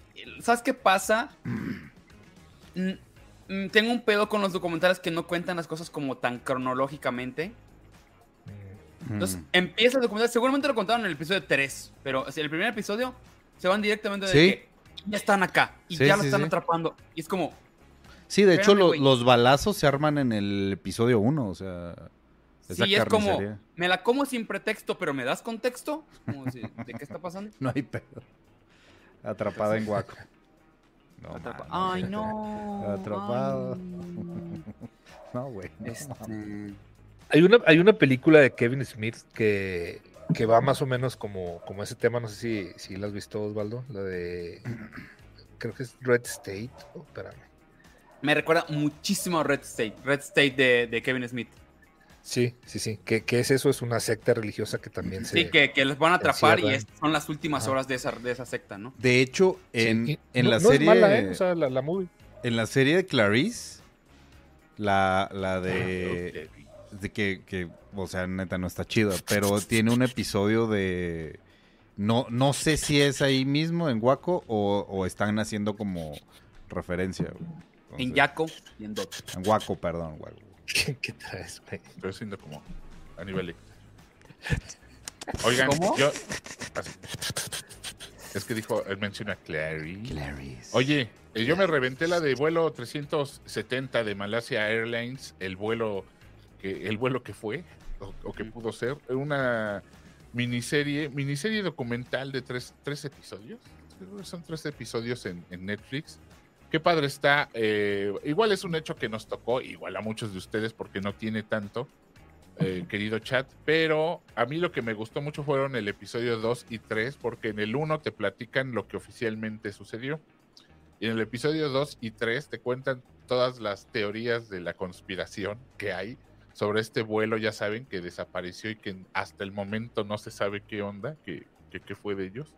¿sabes qué pasa? Mm, mm, Tengo un pedo con los documentales que no cuentan las cosas como tan cronológicamente. Entonces Mm. empieza el documental, seguramente lo contaron en el episodio 3, pero o sea, el primer episodio se van directamente de Sí. que ya están acá y Sí, ya lo sí, están atrapando. Y es como, Sí, de hecho, lo- los balazos se arman en el episodio 1, o sea. sí, es como, me la como sin pretexto, pero ¿me das contexto? Como si- ¿De qué está pasando? No hay pedo. Atrapada en guaco. No, Atrapa- mames. Ay, no. Atrapado. ay, no. No, güey. no Este. Hay una, hay una película de Kevin Smith que, que va más o menos como, como ese tema, no sé si, si la has visto, Osvaldo, la de, creo que es Red State, oh, espérame. Me recuerda muchísimo a Red State. Red State de, de Kevin Smith. Sí, sí, sí, que, que es eso, es una secta religiosa que también se... Sí, que, que les van a atrapar y son las últimas Ajá. horas de esa, de esa secta, ¿no? De hecho, Sí, en, y en no- la no serie. es mala, ¿eh? O sea, la, la movie. En la serie de Clarice, la, la de. de que, que, o sea, neta no está chida, pero tiene un episodio de. No, no sé si es ahí mismo en Waco o, o están haciendo como referencia. En Yaco y en Dot. En Waco, perdón, Waco. ¿Qué, qué traes, güey? Estoy siendo como a nivel. Oigan, ¿Cómo? yo. así. Es que dijo, él menciona Clary. Clarice. Oye, eh, yo me reventé la de vuelo 370 de Malasia Airlines, el vuelo que, el vuelo que fue, o, o que pudo ser, una miniserie, miniserie documental de tres, tres episodios. Son tres episodios en, en Netflix. Qué padre está. eh, igual es un hecho que nos tocó, igual a muchos de ustedes, porque no tiene tanto, eh, querido chat. Pero a mí lo que me gustó mucho fueron el episodio 2 y 3, porque en el 1 te platican lo que oficialmente sucedió. Y en el episodio 2 y 3 te cuentan todas las teorías de la conspiración que hay sobre este vuelo, ya saben, que desapareció y que hasta el momento no se sabe qué onda, qué, qué, qué fue de ellos.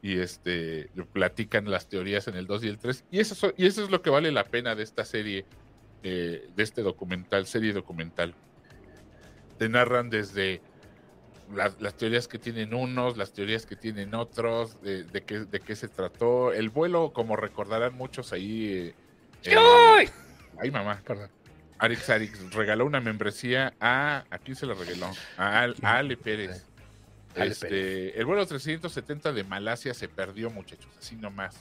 Y este platican las teorías en el 2 y el 3. Y eso, so- y eso es lo que vale la pena de esta serie, eh, de este documental, serie documental. Te narran desde las, las teorías que tienen unos, las teorías que tienen otros, de, de qué, de qué se trató. El vuelo, como recordarán muchos ahí. eh, eh, ay, mamá, Perdón. Arix Arix regaló una membresía a. ¿A quién se la regaló? A, Al- a Ale Pérez. Este, el vuelo 370 de Malasia se perdió, muchachos, así nomás.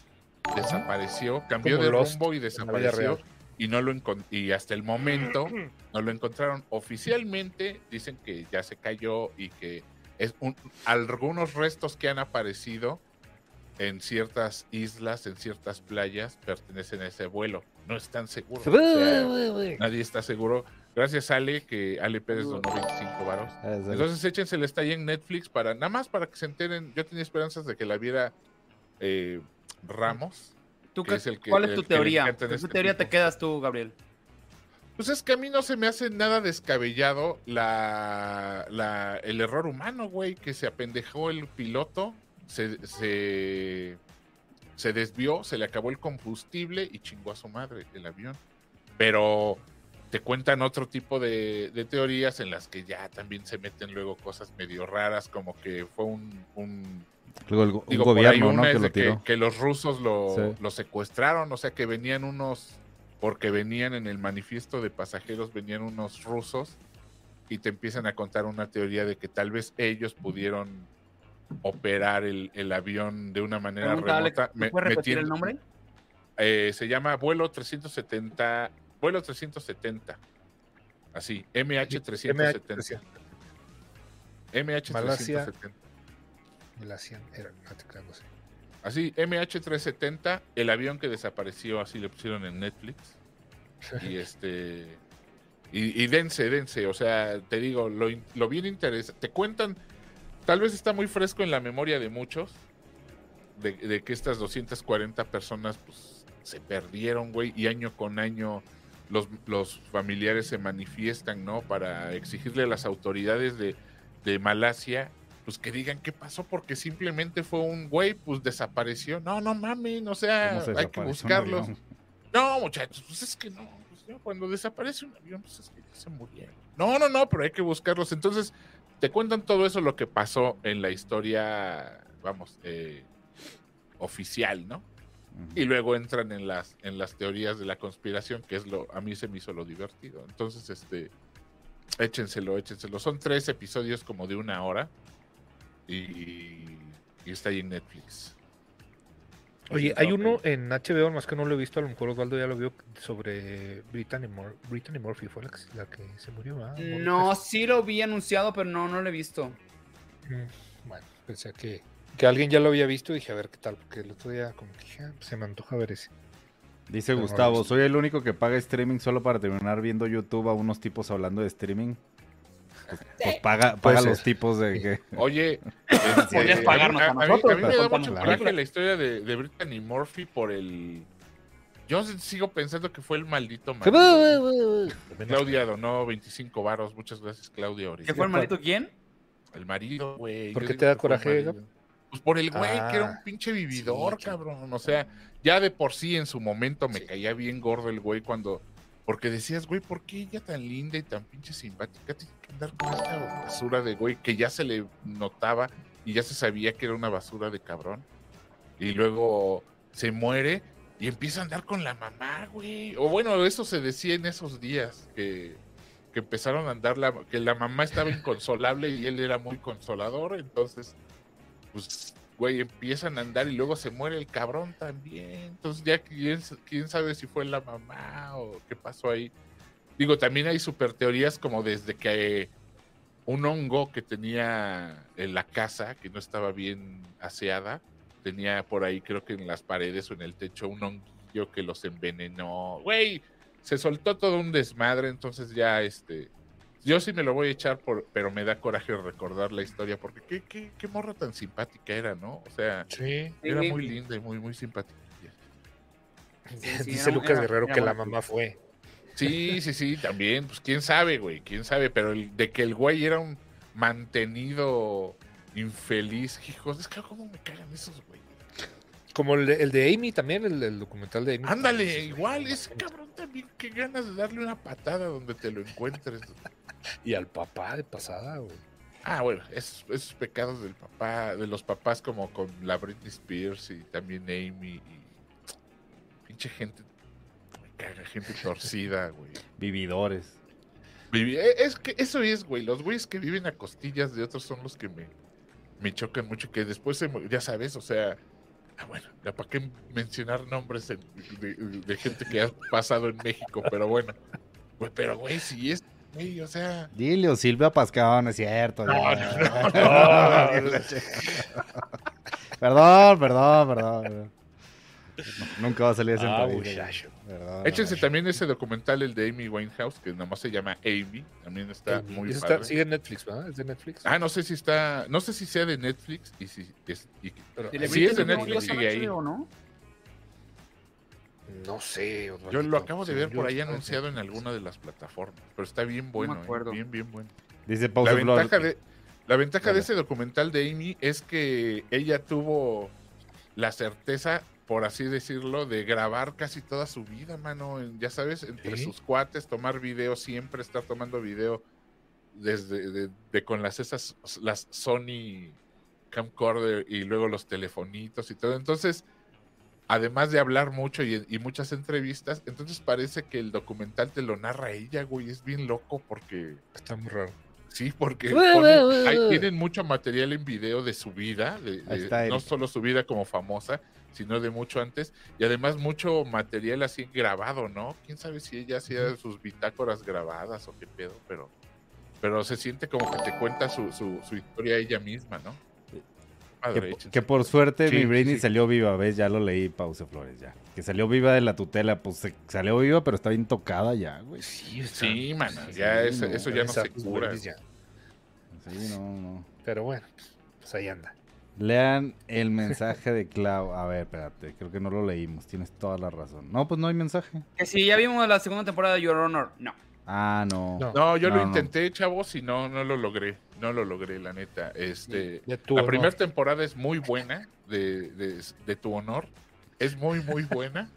Desapareció, cambió de Lost rumbo y desapareció. Y no lo y hasta el momento no lo encontraron. Oficialmente dicen que ya se cayó y que es un, algunos restos que han aparecido en ciertas islas, en ciertas playas, pertenecen a ese vuelo. No están seguros. o sea, nadie está seguro. Gracias, Ale, que Ale Pérez donó 25 varos. Entonces échensela, está ahí en Netflix para nada más para que se enteren. Yo tenía esperanzas de que la viera eh, Ramos. ¿Tú que qué- es el que- ¿Cuál es tu teoría? encanta en ¿Con ¿Qué este teoría te quedas tú, Gabriel? Pues es que a mí no se me hace nada descabellado la, la- el error humano, güey, que se apendejó el piloto, se, se, se desvió, se le acabó el combustible y chingó a su madre el avión. Pero te cuentan otro tipo de, de teorías en las que ya también se meten luego cosas medio raras, como que fue un- un Luego el un Digo, gobierno, ¿no? una Que lo los rusos lo, Sí. lo secuestraron, o sea que venían unos, porque venían en el manifiesto de pasajeros, venían unos rusos y te empiezan a contar una teoría de que tal vez ellos pudieron operar el, el avión de una manera remota. ¿me me- puedes repetir el nombre? eh, se llama vuelo 370, vuelo 370. Así, MH370. MH370. Malasia. Era. Así, MH370, el avión que desapareció, así le pusieron en Netflix. Y este. Y, y dense, dense. O sea, te digo, lo bien interesante. Te cuentan, tal vez está muy fresco en la memoria de muchos, de, de que estas 240 personas pues, se perdieron, güey, y año con año los, los familiares se manifiestan, ¿no? Para exigirle a las autoridades de, de Malasia, pues que digan qué pasó, porque simplemente fue un güey, pues desapareció. No, no mamen, o sea, ¿Cómo se hay que buscarlos. No, muchachos, pues es que no. pues cuando desaparece un avión, pues es que ya se murieron. No, no, no, pero hay que buscarlos. Entonces, te cuentan todo eso lo que pasó en la historia, vamos, eh, oficial, ¿no? Y luego entran en las, en las teorías de la conspiración, que es lo, a mí se me hizo lo divertido. Entonces, este, échenselo, échenselo. Son tres episodios como de una hora y, y está ahí en Netflix. Oye, hay uno en HBO, más que no lo he visto, a lo mejor Osvaldo ya lo vio, sobre Brittany, Mur Brittany Murphy, fue la que, la que se murió, ¿verdad? No, sí lo vi anunciado, pero no, no lo he visto. Mm, Bueno, pensé que, que alguien ya lo había visto y dije, a ver qué tal, porque el otro día como que dije, "Ah, pues, se me antoja ver ese. Dice Pero Gustavo, soy el único que paga streaming solo para terminar viendo YouTube a unos tipos hablando de streaming. Pues, pues paga, Puede paga los tipos de que... Oye, este, Podrías pagarnos a mí- nosotros, a mí me da mucho la coraje la historia de, de Brittany Murphy por el. Yo sigo pensando que fue el maldito marido. Claudia donó 25 varos. Muchas gracias, Claudia. ¿Qué fue el maldito quién? El marido, güey. ¿Por qué te da coraje. Pues por el güey, que era Ah, un pinche vividor, sí, cabrón. O sea, ya de por sí en su momento me caía bien gordo el güey cuando. Porque decías, güey, ¿por qué ella tan linda y tan pinche simpática tiene que andar con esta basura de güey que ya se le notaba y ya se sabía que era una basura de cabrón? Y luego se muere y empieza a andar con la mamá, güey. O bueno, eso se decía en esos días, que, que empezaron a andar, la, que la mamá estaba inconsolable y él era muy consolador, entonces, pues, güey, empiezan a andar y luego se muere el cabrón también. Entonces ya quién, quién sabe si fue la mamá o qué pasó ahí. Digo, también hay super teorías como desde que un hongo que tenía en la casa, que no estaba bien aseada, tenía por ahí, creo que en las paredes o en el techo, un honguillo que los envenenó. Güey, se soltó todo un desmadre, entonces ya este. Yo sí me lo voy a echar, por, pero me da coraje recordar la historia, porque qué, qué, qué morra tan simpática era, ¿no? O sea, Sí. era muy linda y muy, muy simpática. sí, Dice era- Lucas era- Guerrero era que la mamá fue. Sí, sí, sí, también, pues quién sabe, güey, quién sabe, pero el, de que el güey era un mantenido infeliz, hijos, es que cómo me cagan esos, güey. Como el de, el de Amy también, el, el documental de Amy. Ándale, igual, ese cabrón también, qué ganas de darle una patada donde te lo encuentres. Y al papá de pasada, güey. Ah, bueno, esos, esos pecados del papá, de los papás como con la Britney Spears y también Amy y pinche gente, me caga, gente torcida, güey. Vividores. Vivi- eh, Es que eso es, güey. Los güeyes que viven a costillas de otros son los que me, me chocan mucho. Que después, se ya sabes, o sea. Ah, bueno, ya para qué mencionar nombres de gente que ha pasado en México, pero bueno. Güey, pero, güey, si es, güey, o sea. Dile, o Silvia Pascao, es cierto. No, ya. no, no, no. Perdón, perdón, perdón. Nunca va a salir ese Ah, muchacho. Perdón, Échense no. también ese documental, el de Amy Winehouse, que nomás se llama Amy. También está Amy. muy padre. está- sigue en Netflix, ¿verdad? ¿Es de Netflix? Ah, no sé si está, no sé si sea de Netflix y si es, y- Pero- si es de Netflix sigue ahí. ¿O no? No sé. Yo Osvaldito. lo acabo de ver por yo, ahí anunciado en alguna de las plataformas, pero está bien bueno, eh, acuerdo. bien, bien bueno. Dice La Pause Flor. ventaja, de, la ventaja de ese documental de Amy es que ella tuvo la certeza, por así decirlo, de grabar casi toda su vida, mano. en- ya sabes, entre sus cuates, tomar video, siempre estar tomando video desde de, de con las esas las Sony camcorder y luego los telefonitos y todo. Entonces, además de hablar mucho y, y muchas entrevistas, entonces parece que el documental te lo narra ella, güey. Es bien loco porque Está muy raro. Sí, porque ponen- ahí tienen mucho material en video de su vida, de- no solo su vida como famosa, sino de mucho antes, y además mucho material así grabado, ¿no? Quién sabe si ella hacía sus bitácoras grabadas o qué pedo, pero, pero se siente como que te cuenta su, su, su historia ella misma, ¿no? Padre, Que, por suerte Sí, mi Britney sí. salió viva, ¿ves? Ya lo leí, Pause Flores, ya. Que salió viva de la tutela, pues se- salió viva, pero está bien tocada ya, güey. Sí, Sí, está- mana, ya sí, eso, no, eso ya no se pues, cura. Ya. Sí, no, no. Pero bueno, pues ahí anda. Lean el mensaje de Clau. A ver, espérate, creo que no lo leímos. Tienes toda la razón. No, pues no hay mensaje. Que si ya vimos la segunda temporada de Your Honor, no. Ah, no. No. No, yo No, lo no. intenté, chavos, y no, no lo logré. No lo logré, la neta. Este, De tu la primera temporada es muy buena de, de- de tu honor. Es muy, muy buena.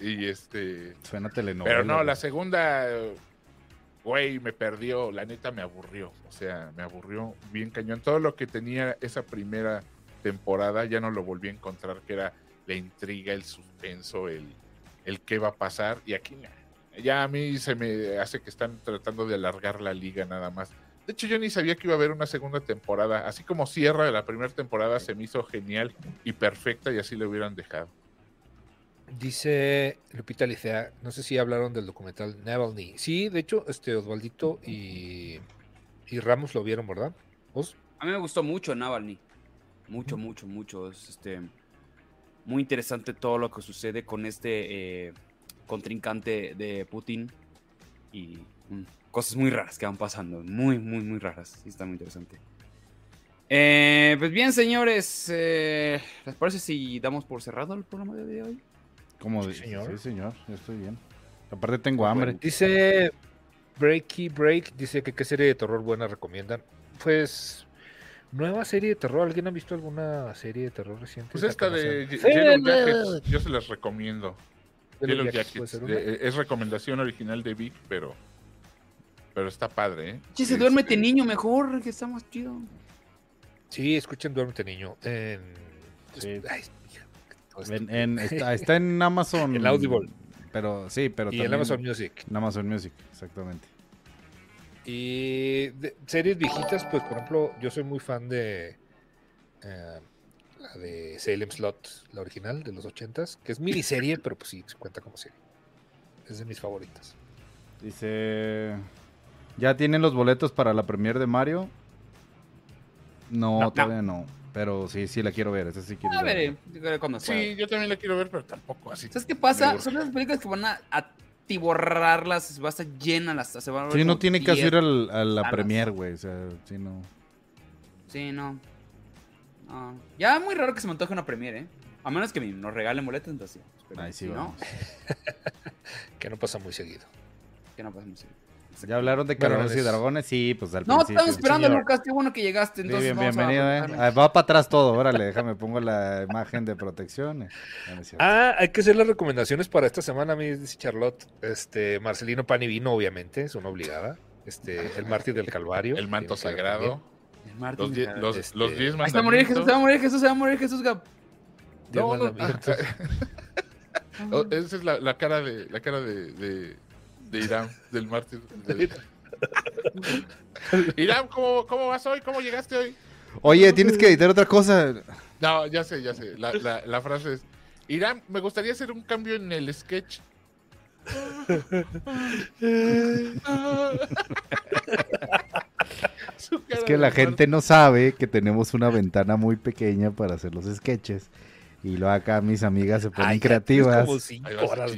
y este. Suena telenovela. Pero no, la segunda, güey, me perdió. La neta me aburrió. O sea, me aburrió bien cañón. Todo lo que tenía esa primera temporada ya no lo volví a encontrar, que era la intriga, el suspenso, el, el qué va a pasar. Y aquí nah. Ya a mí se me hace que están tratando de alargar la liga nada más. De hecho, yo ni sabía que iba a haber una segunda temporada. Así como cierra de la primera temporada, se me hizo genial y perfecta y así lo hubieran dejado. Dice Lupita Licea, no sé si hablaron del documental Navalny. Sí, de hecho, este Osvaldito y, y Ramos lo vieron, ¿verdad? ¿Vos? A mí me gustó mucho Navalny. Mucho, mucho, mucho. Es este, muy interesante todo lo que sucede con este eh, contrincante de Putin. Y mm, cosas muy raras que van pasando. Muy, muy, muy raras. Sí, está muy interesante. Eh, pues bien, señores. eh, ¿Les parece si damos por cerrado el programa de hoy? ¿Cómo Sí, de- señor. Sí, señor. Yo estoy bien. Aparte tengo hambre. Dice Breaky Break, dice que qué serie de terror buena recomiendan. Pues, nueva serie de terror. ¿Alguien ha visto alguna serie de terror reciente? Pues esta de Yellow. Jackets, yo se las recomiendo. Yellow Yellow Jackets, de- es recomendación original de Vic, pero pero está padre, ¿eh? Che, se Este, duérmete niño mejor, que está más chido. Sí, escuchen Duérmete Niño. En... Sí. Ay, hija, todo esto. En- en- está, está en Amazon. En Audible. Pero sí, pero y también en Amazon Music. En Amazon Music, exactamente. Y de series viejitas, pues por ejemplo, yo soy muy fan de eh, la de Salem Slot, la original de los ochentas, que es miniserie, pero pues sí, se cuenta como serie. Es de mis favoritas. Dice. ¿Ya tienen los boletos para la premier de Mario? No, No. todavía no. Pero sí, sí la quiero ver. Esa sí quiero A ver. Sí, yo también la quiero ver, pero tampoco así. ¿Sabes qué pasa? Son las películas que van a atiborrarlas, va a estar llena las. Se van a ver Sí, no tiene que 10. ir al- a la premier, güey. O sea, sí, no. Sí, no. No. Ya muy raro que se me antoje una premiere, ¿eh? A menos que nos regalen boletos, entonces sí. Pero Ahí sí si vamos. no, Que no pasa muy seguido. que no pasa mucho. ¿Ya hablaron de Calabozos y es- Dragones? Sí, pues al No, estamos esperando, señor. Lucas. Qué bueno que llegaste. Sí, Entonces bien- vamos a bienvenido, ¿eh? Ah, Va para atrás todo, órale, déjame pongo la imagen de protección. eh. Cierto. Ah, hay que hacer las recomendaciones para esta semana, mi dice Charlotte. Este, Marcelino Pan y Vino, obviamente, es una obligada. Este, el mártir del Calvario. El manto sagrado, Los, Este- los diez Ahí se va a morir Jesús, se va a mandamientos. morir Jesús, se va a morir Jesús, Gab. también. Diez No, no, mandamientos. Oh, esa es la, la cara de la cara de, de, de Irán, del mártir. Irán, ¿cómo, ¿cómo vas hoy? ¿Cómo llegaste hoy? Oye, tienes que editar otra cosa. No, ya sé, ya sé. La, la, la frase es: Irán, me gustaría hacer un cambio en el sketch. Su cara Es que la gente no sabe que tenemos una ventana muy pequeña para hacer los sketches. Y luego acá mis amigas se ponen Ay, creativas. horas,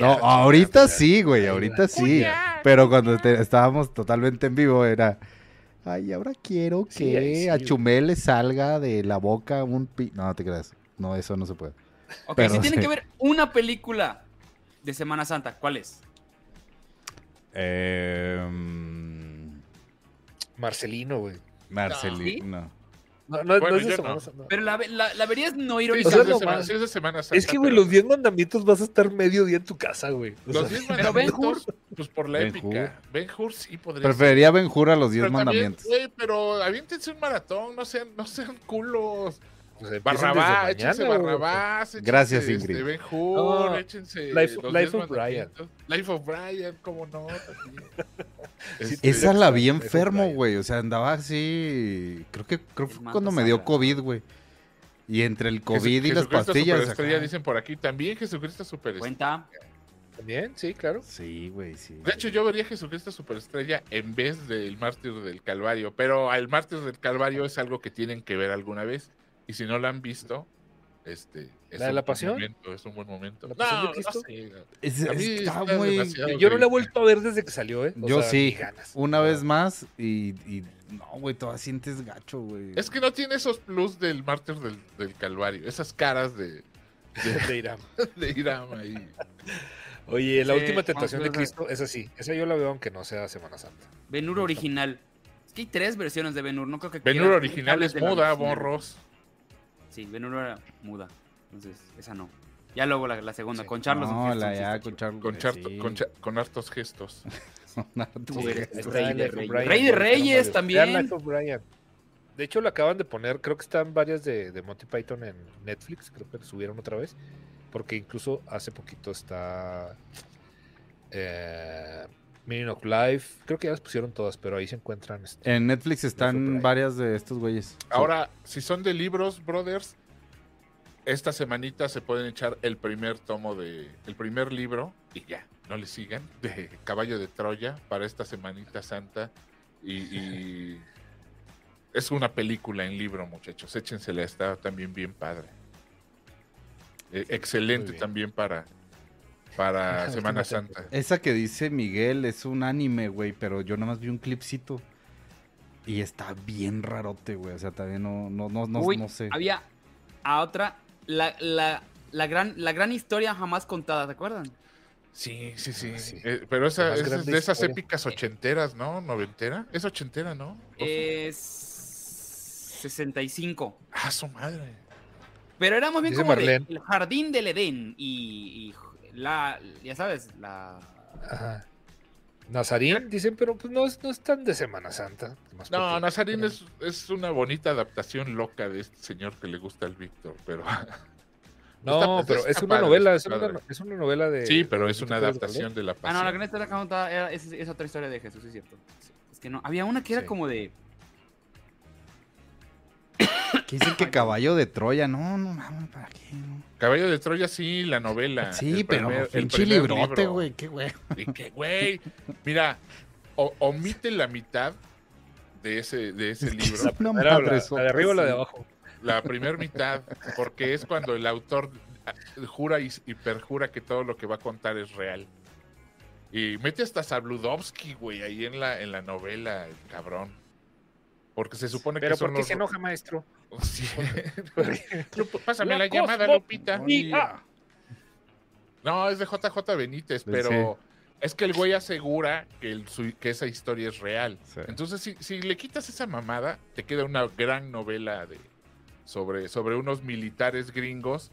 No, ahorita sí, güey, ahorita sí. Pero cuando te- estábamos totalmente en vivo era... Ay, ahora quiero que sí, a güey. Chumel le salga de la boca un pi... No, no te creas. No, eso no se puede. Ok, Pero si tienen sí. que ver una película de Semana Santa, ¿cuál es? Eh, Marcelino, güey. Marcelino. No, no, Bueno, no es de Semana no. Pero la, la, la verías no ir Sí, ahorita. O sea, es semana- sí es de Semana Santa, Es que, güey, pero- los 10 mandamientos vas a estar medio día en tu casa, güey. O Los sea, 10 Pero Ben mandamientos, pues por la Ben épica. Ben Hur sí podría ser. Preferiría Ben Hur a los 10 Pero también, mandamientos. güey, pero aviéntense un maratón, no sean, no sean culos. Pues empiecen Barrabás, échense. Barrabás, échense, Gracias, este, Ingrid. Ben Hur, No, échense Life- of Brian. Life of Brian, cómo no, Este, Esa la vi enfermo, güey. O sea, andaba así. Creo que creo que fue cuando me dio. COVID, güey. Y entre el COVID y las pastillas. Superestrella, acá. dicen por aquí, también Jesucristo Superestrella. Cuenta. También, sí, claro. Sí, güey, sí. De hecho, yo vería Jesucristo Superestrella en vez del Mártir del Calvario, pero al Mártir del Calvario es algo que tienen que ver alguna vez, y si no la han visto, este... Es ¿La de la pasión? momento, es un buen momento. ¿La pasión de no, Cristo? no sé. Es- está está muy. Yo no la he vuelto a ver desde que salió, ¿eh? O Yo sea, sí. Una vez más y, y no, güey, todavía sientes gacho, güey. Es que no tiene esos plus del Mártir del, del Calvario, esas caras de, De Irán. de Irán ahí. Oye, la Sí, última tentación de. Cristo, esa sí. Esa yo la veo aunque no sea Semana Santa. Benur original. Es que hay tres versiones de Benur, no creo que Benur original es de original. borros. Sí, Benur era muda. Entonces, esa no. Ya luego la, la segunda, Sí. con Charlos. no, en la ya con chido. Charles. Con, charto- sí. con, cha- con hartos gestos. Rey de reyes. Rey de reyes también. De hecho, lo acaban de poner, creo que están varias de, de Monty Python en Netflix, creo que subieron otra vez, porque incluso hace poquito está eh, Meaning of Life, creo que ya las pusieron todas, pero ahí se encuentran. este, En Netflix están varias de estos güeyes. Ahora, si son de libros, brothers, esta semanita se pueden echar el primer tomo de, el primer libro y ya, no le sigan, de Caballo de Troya para esta semanita santa y, y es una película en libro, muchachos, échensela, está también bien padre. Eh, excelente también para, para Semana. Santa. Esa que dice Miguel es un anime, güey, pero yo nada más vi un clipcito. Y está bien rarote, güey. O sea, también no, no, no, no, Uy, no sé. Había a otra, la, la, la, gran, la gran historia jamás contada, ¿te acuerdan? Sí, sí, sí. Sí. Eh, pero esa es de esas historia. épicas ochenteras, ¿no? ¿Noventera? Es ochentera, ¿no? Es 65. Ah, su madre. Pero era más bien Dice como de el jardín del Edén y, y la, ya sabes, la... Ajá. Nazarín, dicen, pero pues no es, no es tan de Semana Santa. más No, porque- Nazarín pero- es, es una bonita adaptación loca de este señor que le gusta al Víctor, pero... No, Está- pero está es una padre, novela, es una, es una novela de... sí, pero es ¿tú una de adaptación de la Ah, pasión. no, la historia contada era, es, es otra historia de Jesús, es cierto. Es que no, había una que era Sí. como de... Dicen que caballo de Troya. No, no mames, ¿para qué? no? Caballo de Troya, sí, la novela. Sí, el pero primer- el pinche librote, libro. güey. Qué güey. Y que, güey, mira, o- omite la mitad de ese, de ese libro, la, madresota, la de arriba o la de abajo. la primera mitad, porque es cuando el autor jura y, y perjura que todo lo que va a contar es real. Y mete hasta Sabludovsky, güey, ahí en la, en la novela, el cabrón. Porque se supone Pero que son ¿por qué los- se enoja, maestro? Lup- Pásame la, La llamada, Lupita. Ah, No, es de JJ Benítez, Sí. pero es que el güey asegura que, el, su- que esa historia es real. Sí. Entonces, si, si le quitas esa mamada, te queda una gran novela de, sobre, sobre unos militares gringos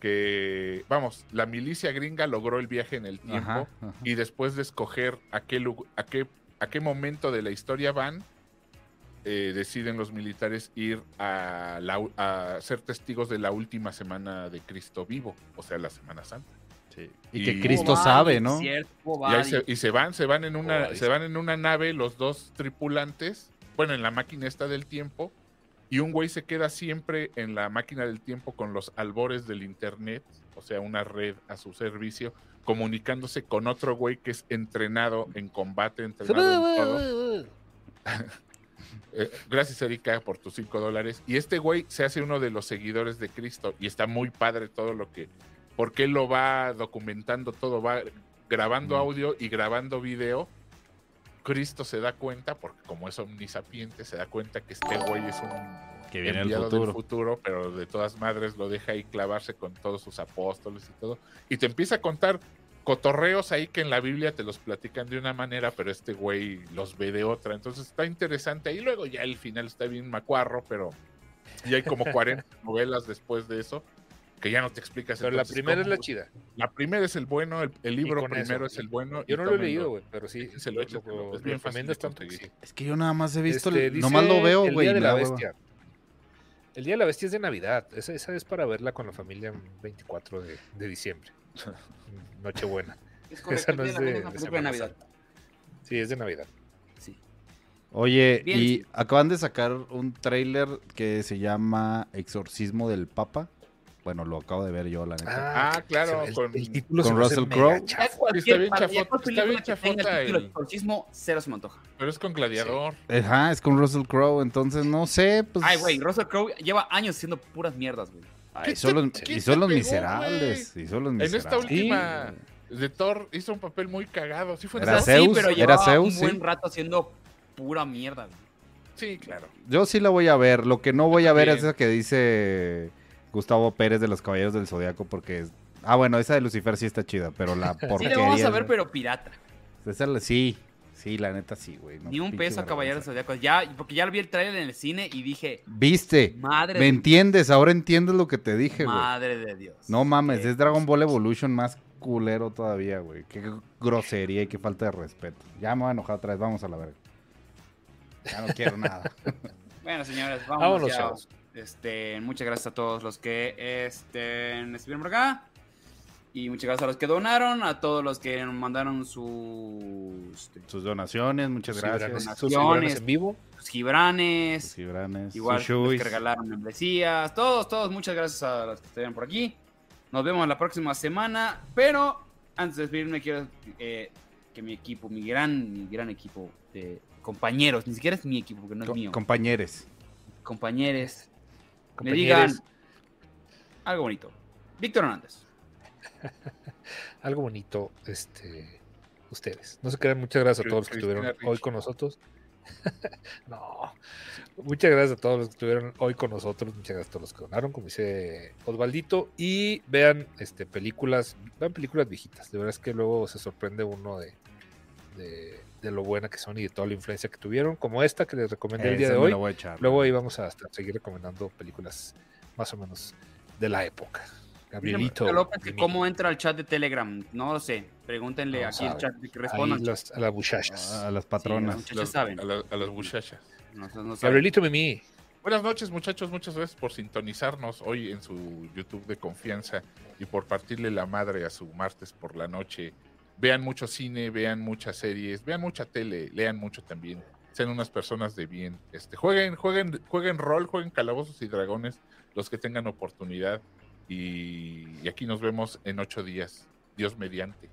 que, vamos, la milicia gringa logró el viaje en el tiempo Ajá, ajá. y después de escoger a qué, a qué, a qué momento de la historia van, eh, deciden los militares ir a, la a ser testigos de la última semana de Cristo vivo, o sea, la Semana Santa. Y Y- que Cristo sabe, ¿no? cierto, Y, se, y se van, se van en una, se van en una nave los dos tripulantes, bueno, en la máquina esta del tiempo, y un güey se queda siempre en la máquina del tiempo con los albores del internet, o sea, una red a su servicio, comunicándose con otro güey que es entrenado en combate, entrenado en todo. Eh, gracias, Erika, por tus cinco dólares. Y este güey se hace uno de los seguidores de Cristo y está muy padre todo lo que, porque él lo va documentando todo, va grabando Mm. audio y grabando video. Cristo se da cuenta, porque como es omnisapiente, se da cuenta que este güey es un Que viene el enviado futuro. del futuro, pero de todas madres lo deja ahí clavarse con todos sus apóstoles y todo. Y te empieza a contar cotorreos ahí que en la Biblia te los platican de una manera, pero este güey los ve de otra. Entonces está interesante. Y luego ya el final está bien macuarro, pero y hay como 40 novelas después de eso que ya no te explicas. Pero la primera es la chida. La primera es el bueno, el, el libro primero eso. es el bueno. Yo no lo he leído, güey, pero sí. Se lo echo, lo- es bien fácil tanto que conseguir. sí. Es que yo nada más he visto, Este, el- dice nomás lo veo, el güey. Día y de la hueva. bestia. El Día de la Bestia es de Navidad. Esa, esa es para verla con la familia el 24 de, de diciembre. Nochebuena. Es Esa no es la de, de de Semana Navidad. Santa. Sí, es de Navidad. Sí. Oye, Bien, y sí. acaban de sacar un tráiler que se llama Exorcismo del Papa. Bueno, lo acabo de ver yo, la neta. Ah, claro, el, con- el título con Russell Crowe. cualquier, bien chafota- está bien chafota el- exorcismo, cero se me antoja. Pero es con Gladiador. Ajá, es con Russell Crowe, entonces no sé, pues... Ay, güey, Russell Crowe lleva años haciendo puras mierdas, güey. Ay, ¿Qué son te- los- qué y son los pegó, miserables. Y son los En esta miserables. última de Thor hizo un papel muy cagado. ¿Sí fue Era Zeus, sí, pero era Zeus, un buen sí. rato haciendo pura mierda, güey. Sí, claro. Yo sí la voy a ver. Lo que no voy a ver es esa que dice Gustavo Pérez de los Caballeros del Zodiaco porque... es- Ah, bueno, esa de Lucifer sí está chida, pero la Sí, porquería... le vamos a ver, pero pirata. esa la- sí, sí, la neta sí, güey. no, Ni un peso a Caballeros. Zodíacos. Ya, porque ya vi el trailer en el cine y dije, ¿Viste? madre ¿Me de, entiendes? Ahora entiendes lo que te dije, güey. madre de Dios. No mames, Qué es Dragon Ball Evolution más culero todavía, güey. Qué grosería y qué falta de respeto. Ya me voy a enojar otra vez, vamos a la verga. Ya no quiero nada. Bueno, señores, vamos Vámonos, ya. chavos. Este, muchas gracias a todos los que este, estuvieron por acá. Y muchas gracias a los que donaron, a todos los que nos mandaron sus, este, Sus donaciones, muchas Sus gracias. Donaciones. sus cibranes en vivo. sus gibranes. Sus gibranes, Igual sus que regalaron membresías. Todos, todos, muchas gracias a los que estuvieron por aquí. Nos vemos la próxima semana. Pero antes de despedirme, quiero eh, que mi equipo, mi gran, mi gran equipo de compañeros, ni siquiera es mi equipo porque no es Co- mío, compañeros. compañeros, me digan algo bonito. Víctor Hernández. Algo bonito, este, ustedes. No se crean, muchas gracias a todos los que estuvieron hoy con nosotros. no, muchas gracias a todos los que estuvieron hoy con nosotros, muchas gracias a todos los que donaron, como dice Osvaldito, y vean este películas, vean películas viejitas, de verdad es que luego se sorprende uno de, de, de lo buena que son y de toda la influencia que tuvieron, como esta que les recomendé el día de hoy. Luego ahí vamos a hasta seguir recomendando películas más o menos de la época. Gabrielito. López, que. ¿Cómo entra al chat de Telegram? No lo sé. Pregúntenle No aquí el chat que Ahí respondan. a las muchachas. A las Sí, patronas. Las- saben. A, la- a las muchachas. No, no. Gabrielito Mimi. Buenas noches, muchachos. Muchas gracias por sintonizarnos hoy en su YouTube de confianza y por partirle la madre a su martes por la noche. Vean mucho cine, vean muchas series, vean mucha tele, lean mucho también. Sean unas personas de bien. Este, jueguen, jueguen, jueguen rol, jueguen calabozos y dragones, los que tengan oportunidad. Y, y aquí nos vemos en ocho días. Dios mediante.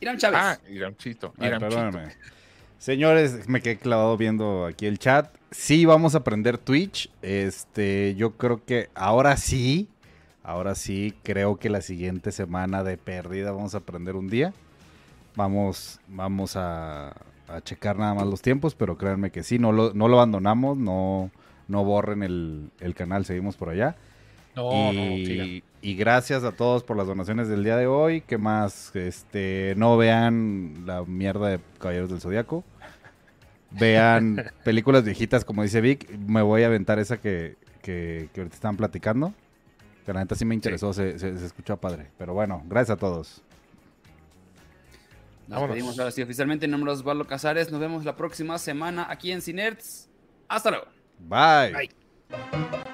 Irán Chávez. Ah, Iramchito. Ay, Iramchito. perdóname. Señores, me quedé clavado viendo aquí el chat. Sí, vamos a aprender Twitch. Este, yo creo que ahora sí, ahora sí, creo que la siguiente semana de pérdida vamos a aprender un día. Vamos, vamos a, a checar nada más los tiempos, pero créanme que sí, no lo, no lo abandonamos, no, no borren el, el canal, seguimos por allá. No, no, y, sigan. y gracias a todos por las donaciones del día de hoy. ¿Qué más? Este, no vean la mierda de Caballeros del Zodiaco. Vean películas viejitas, como dice Vic. Me voy a aventar esa que, que, que ahorita estaban platicando. Que la neta sí me interesó, se, se, se escuchó padre. Pero bueno, gracias a todos. Nos Vámonos. despedimos ahora sí oficialmente en nombre de Osvaldo Casares. Nos vemos la próxima semana aquí en Cinerts. Hasta luego. Bye. Bye.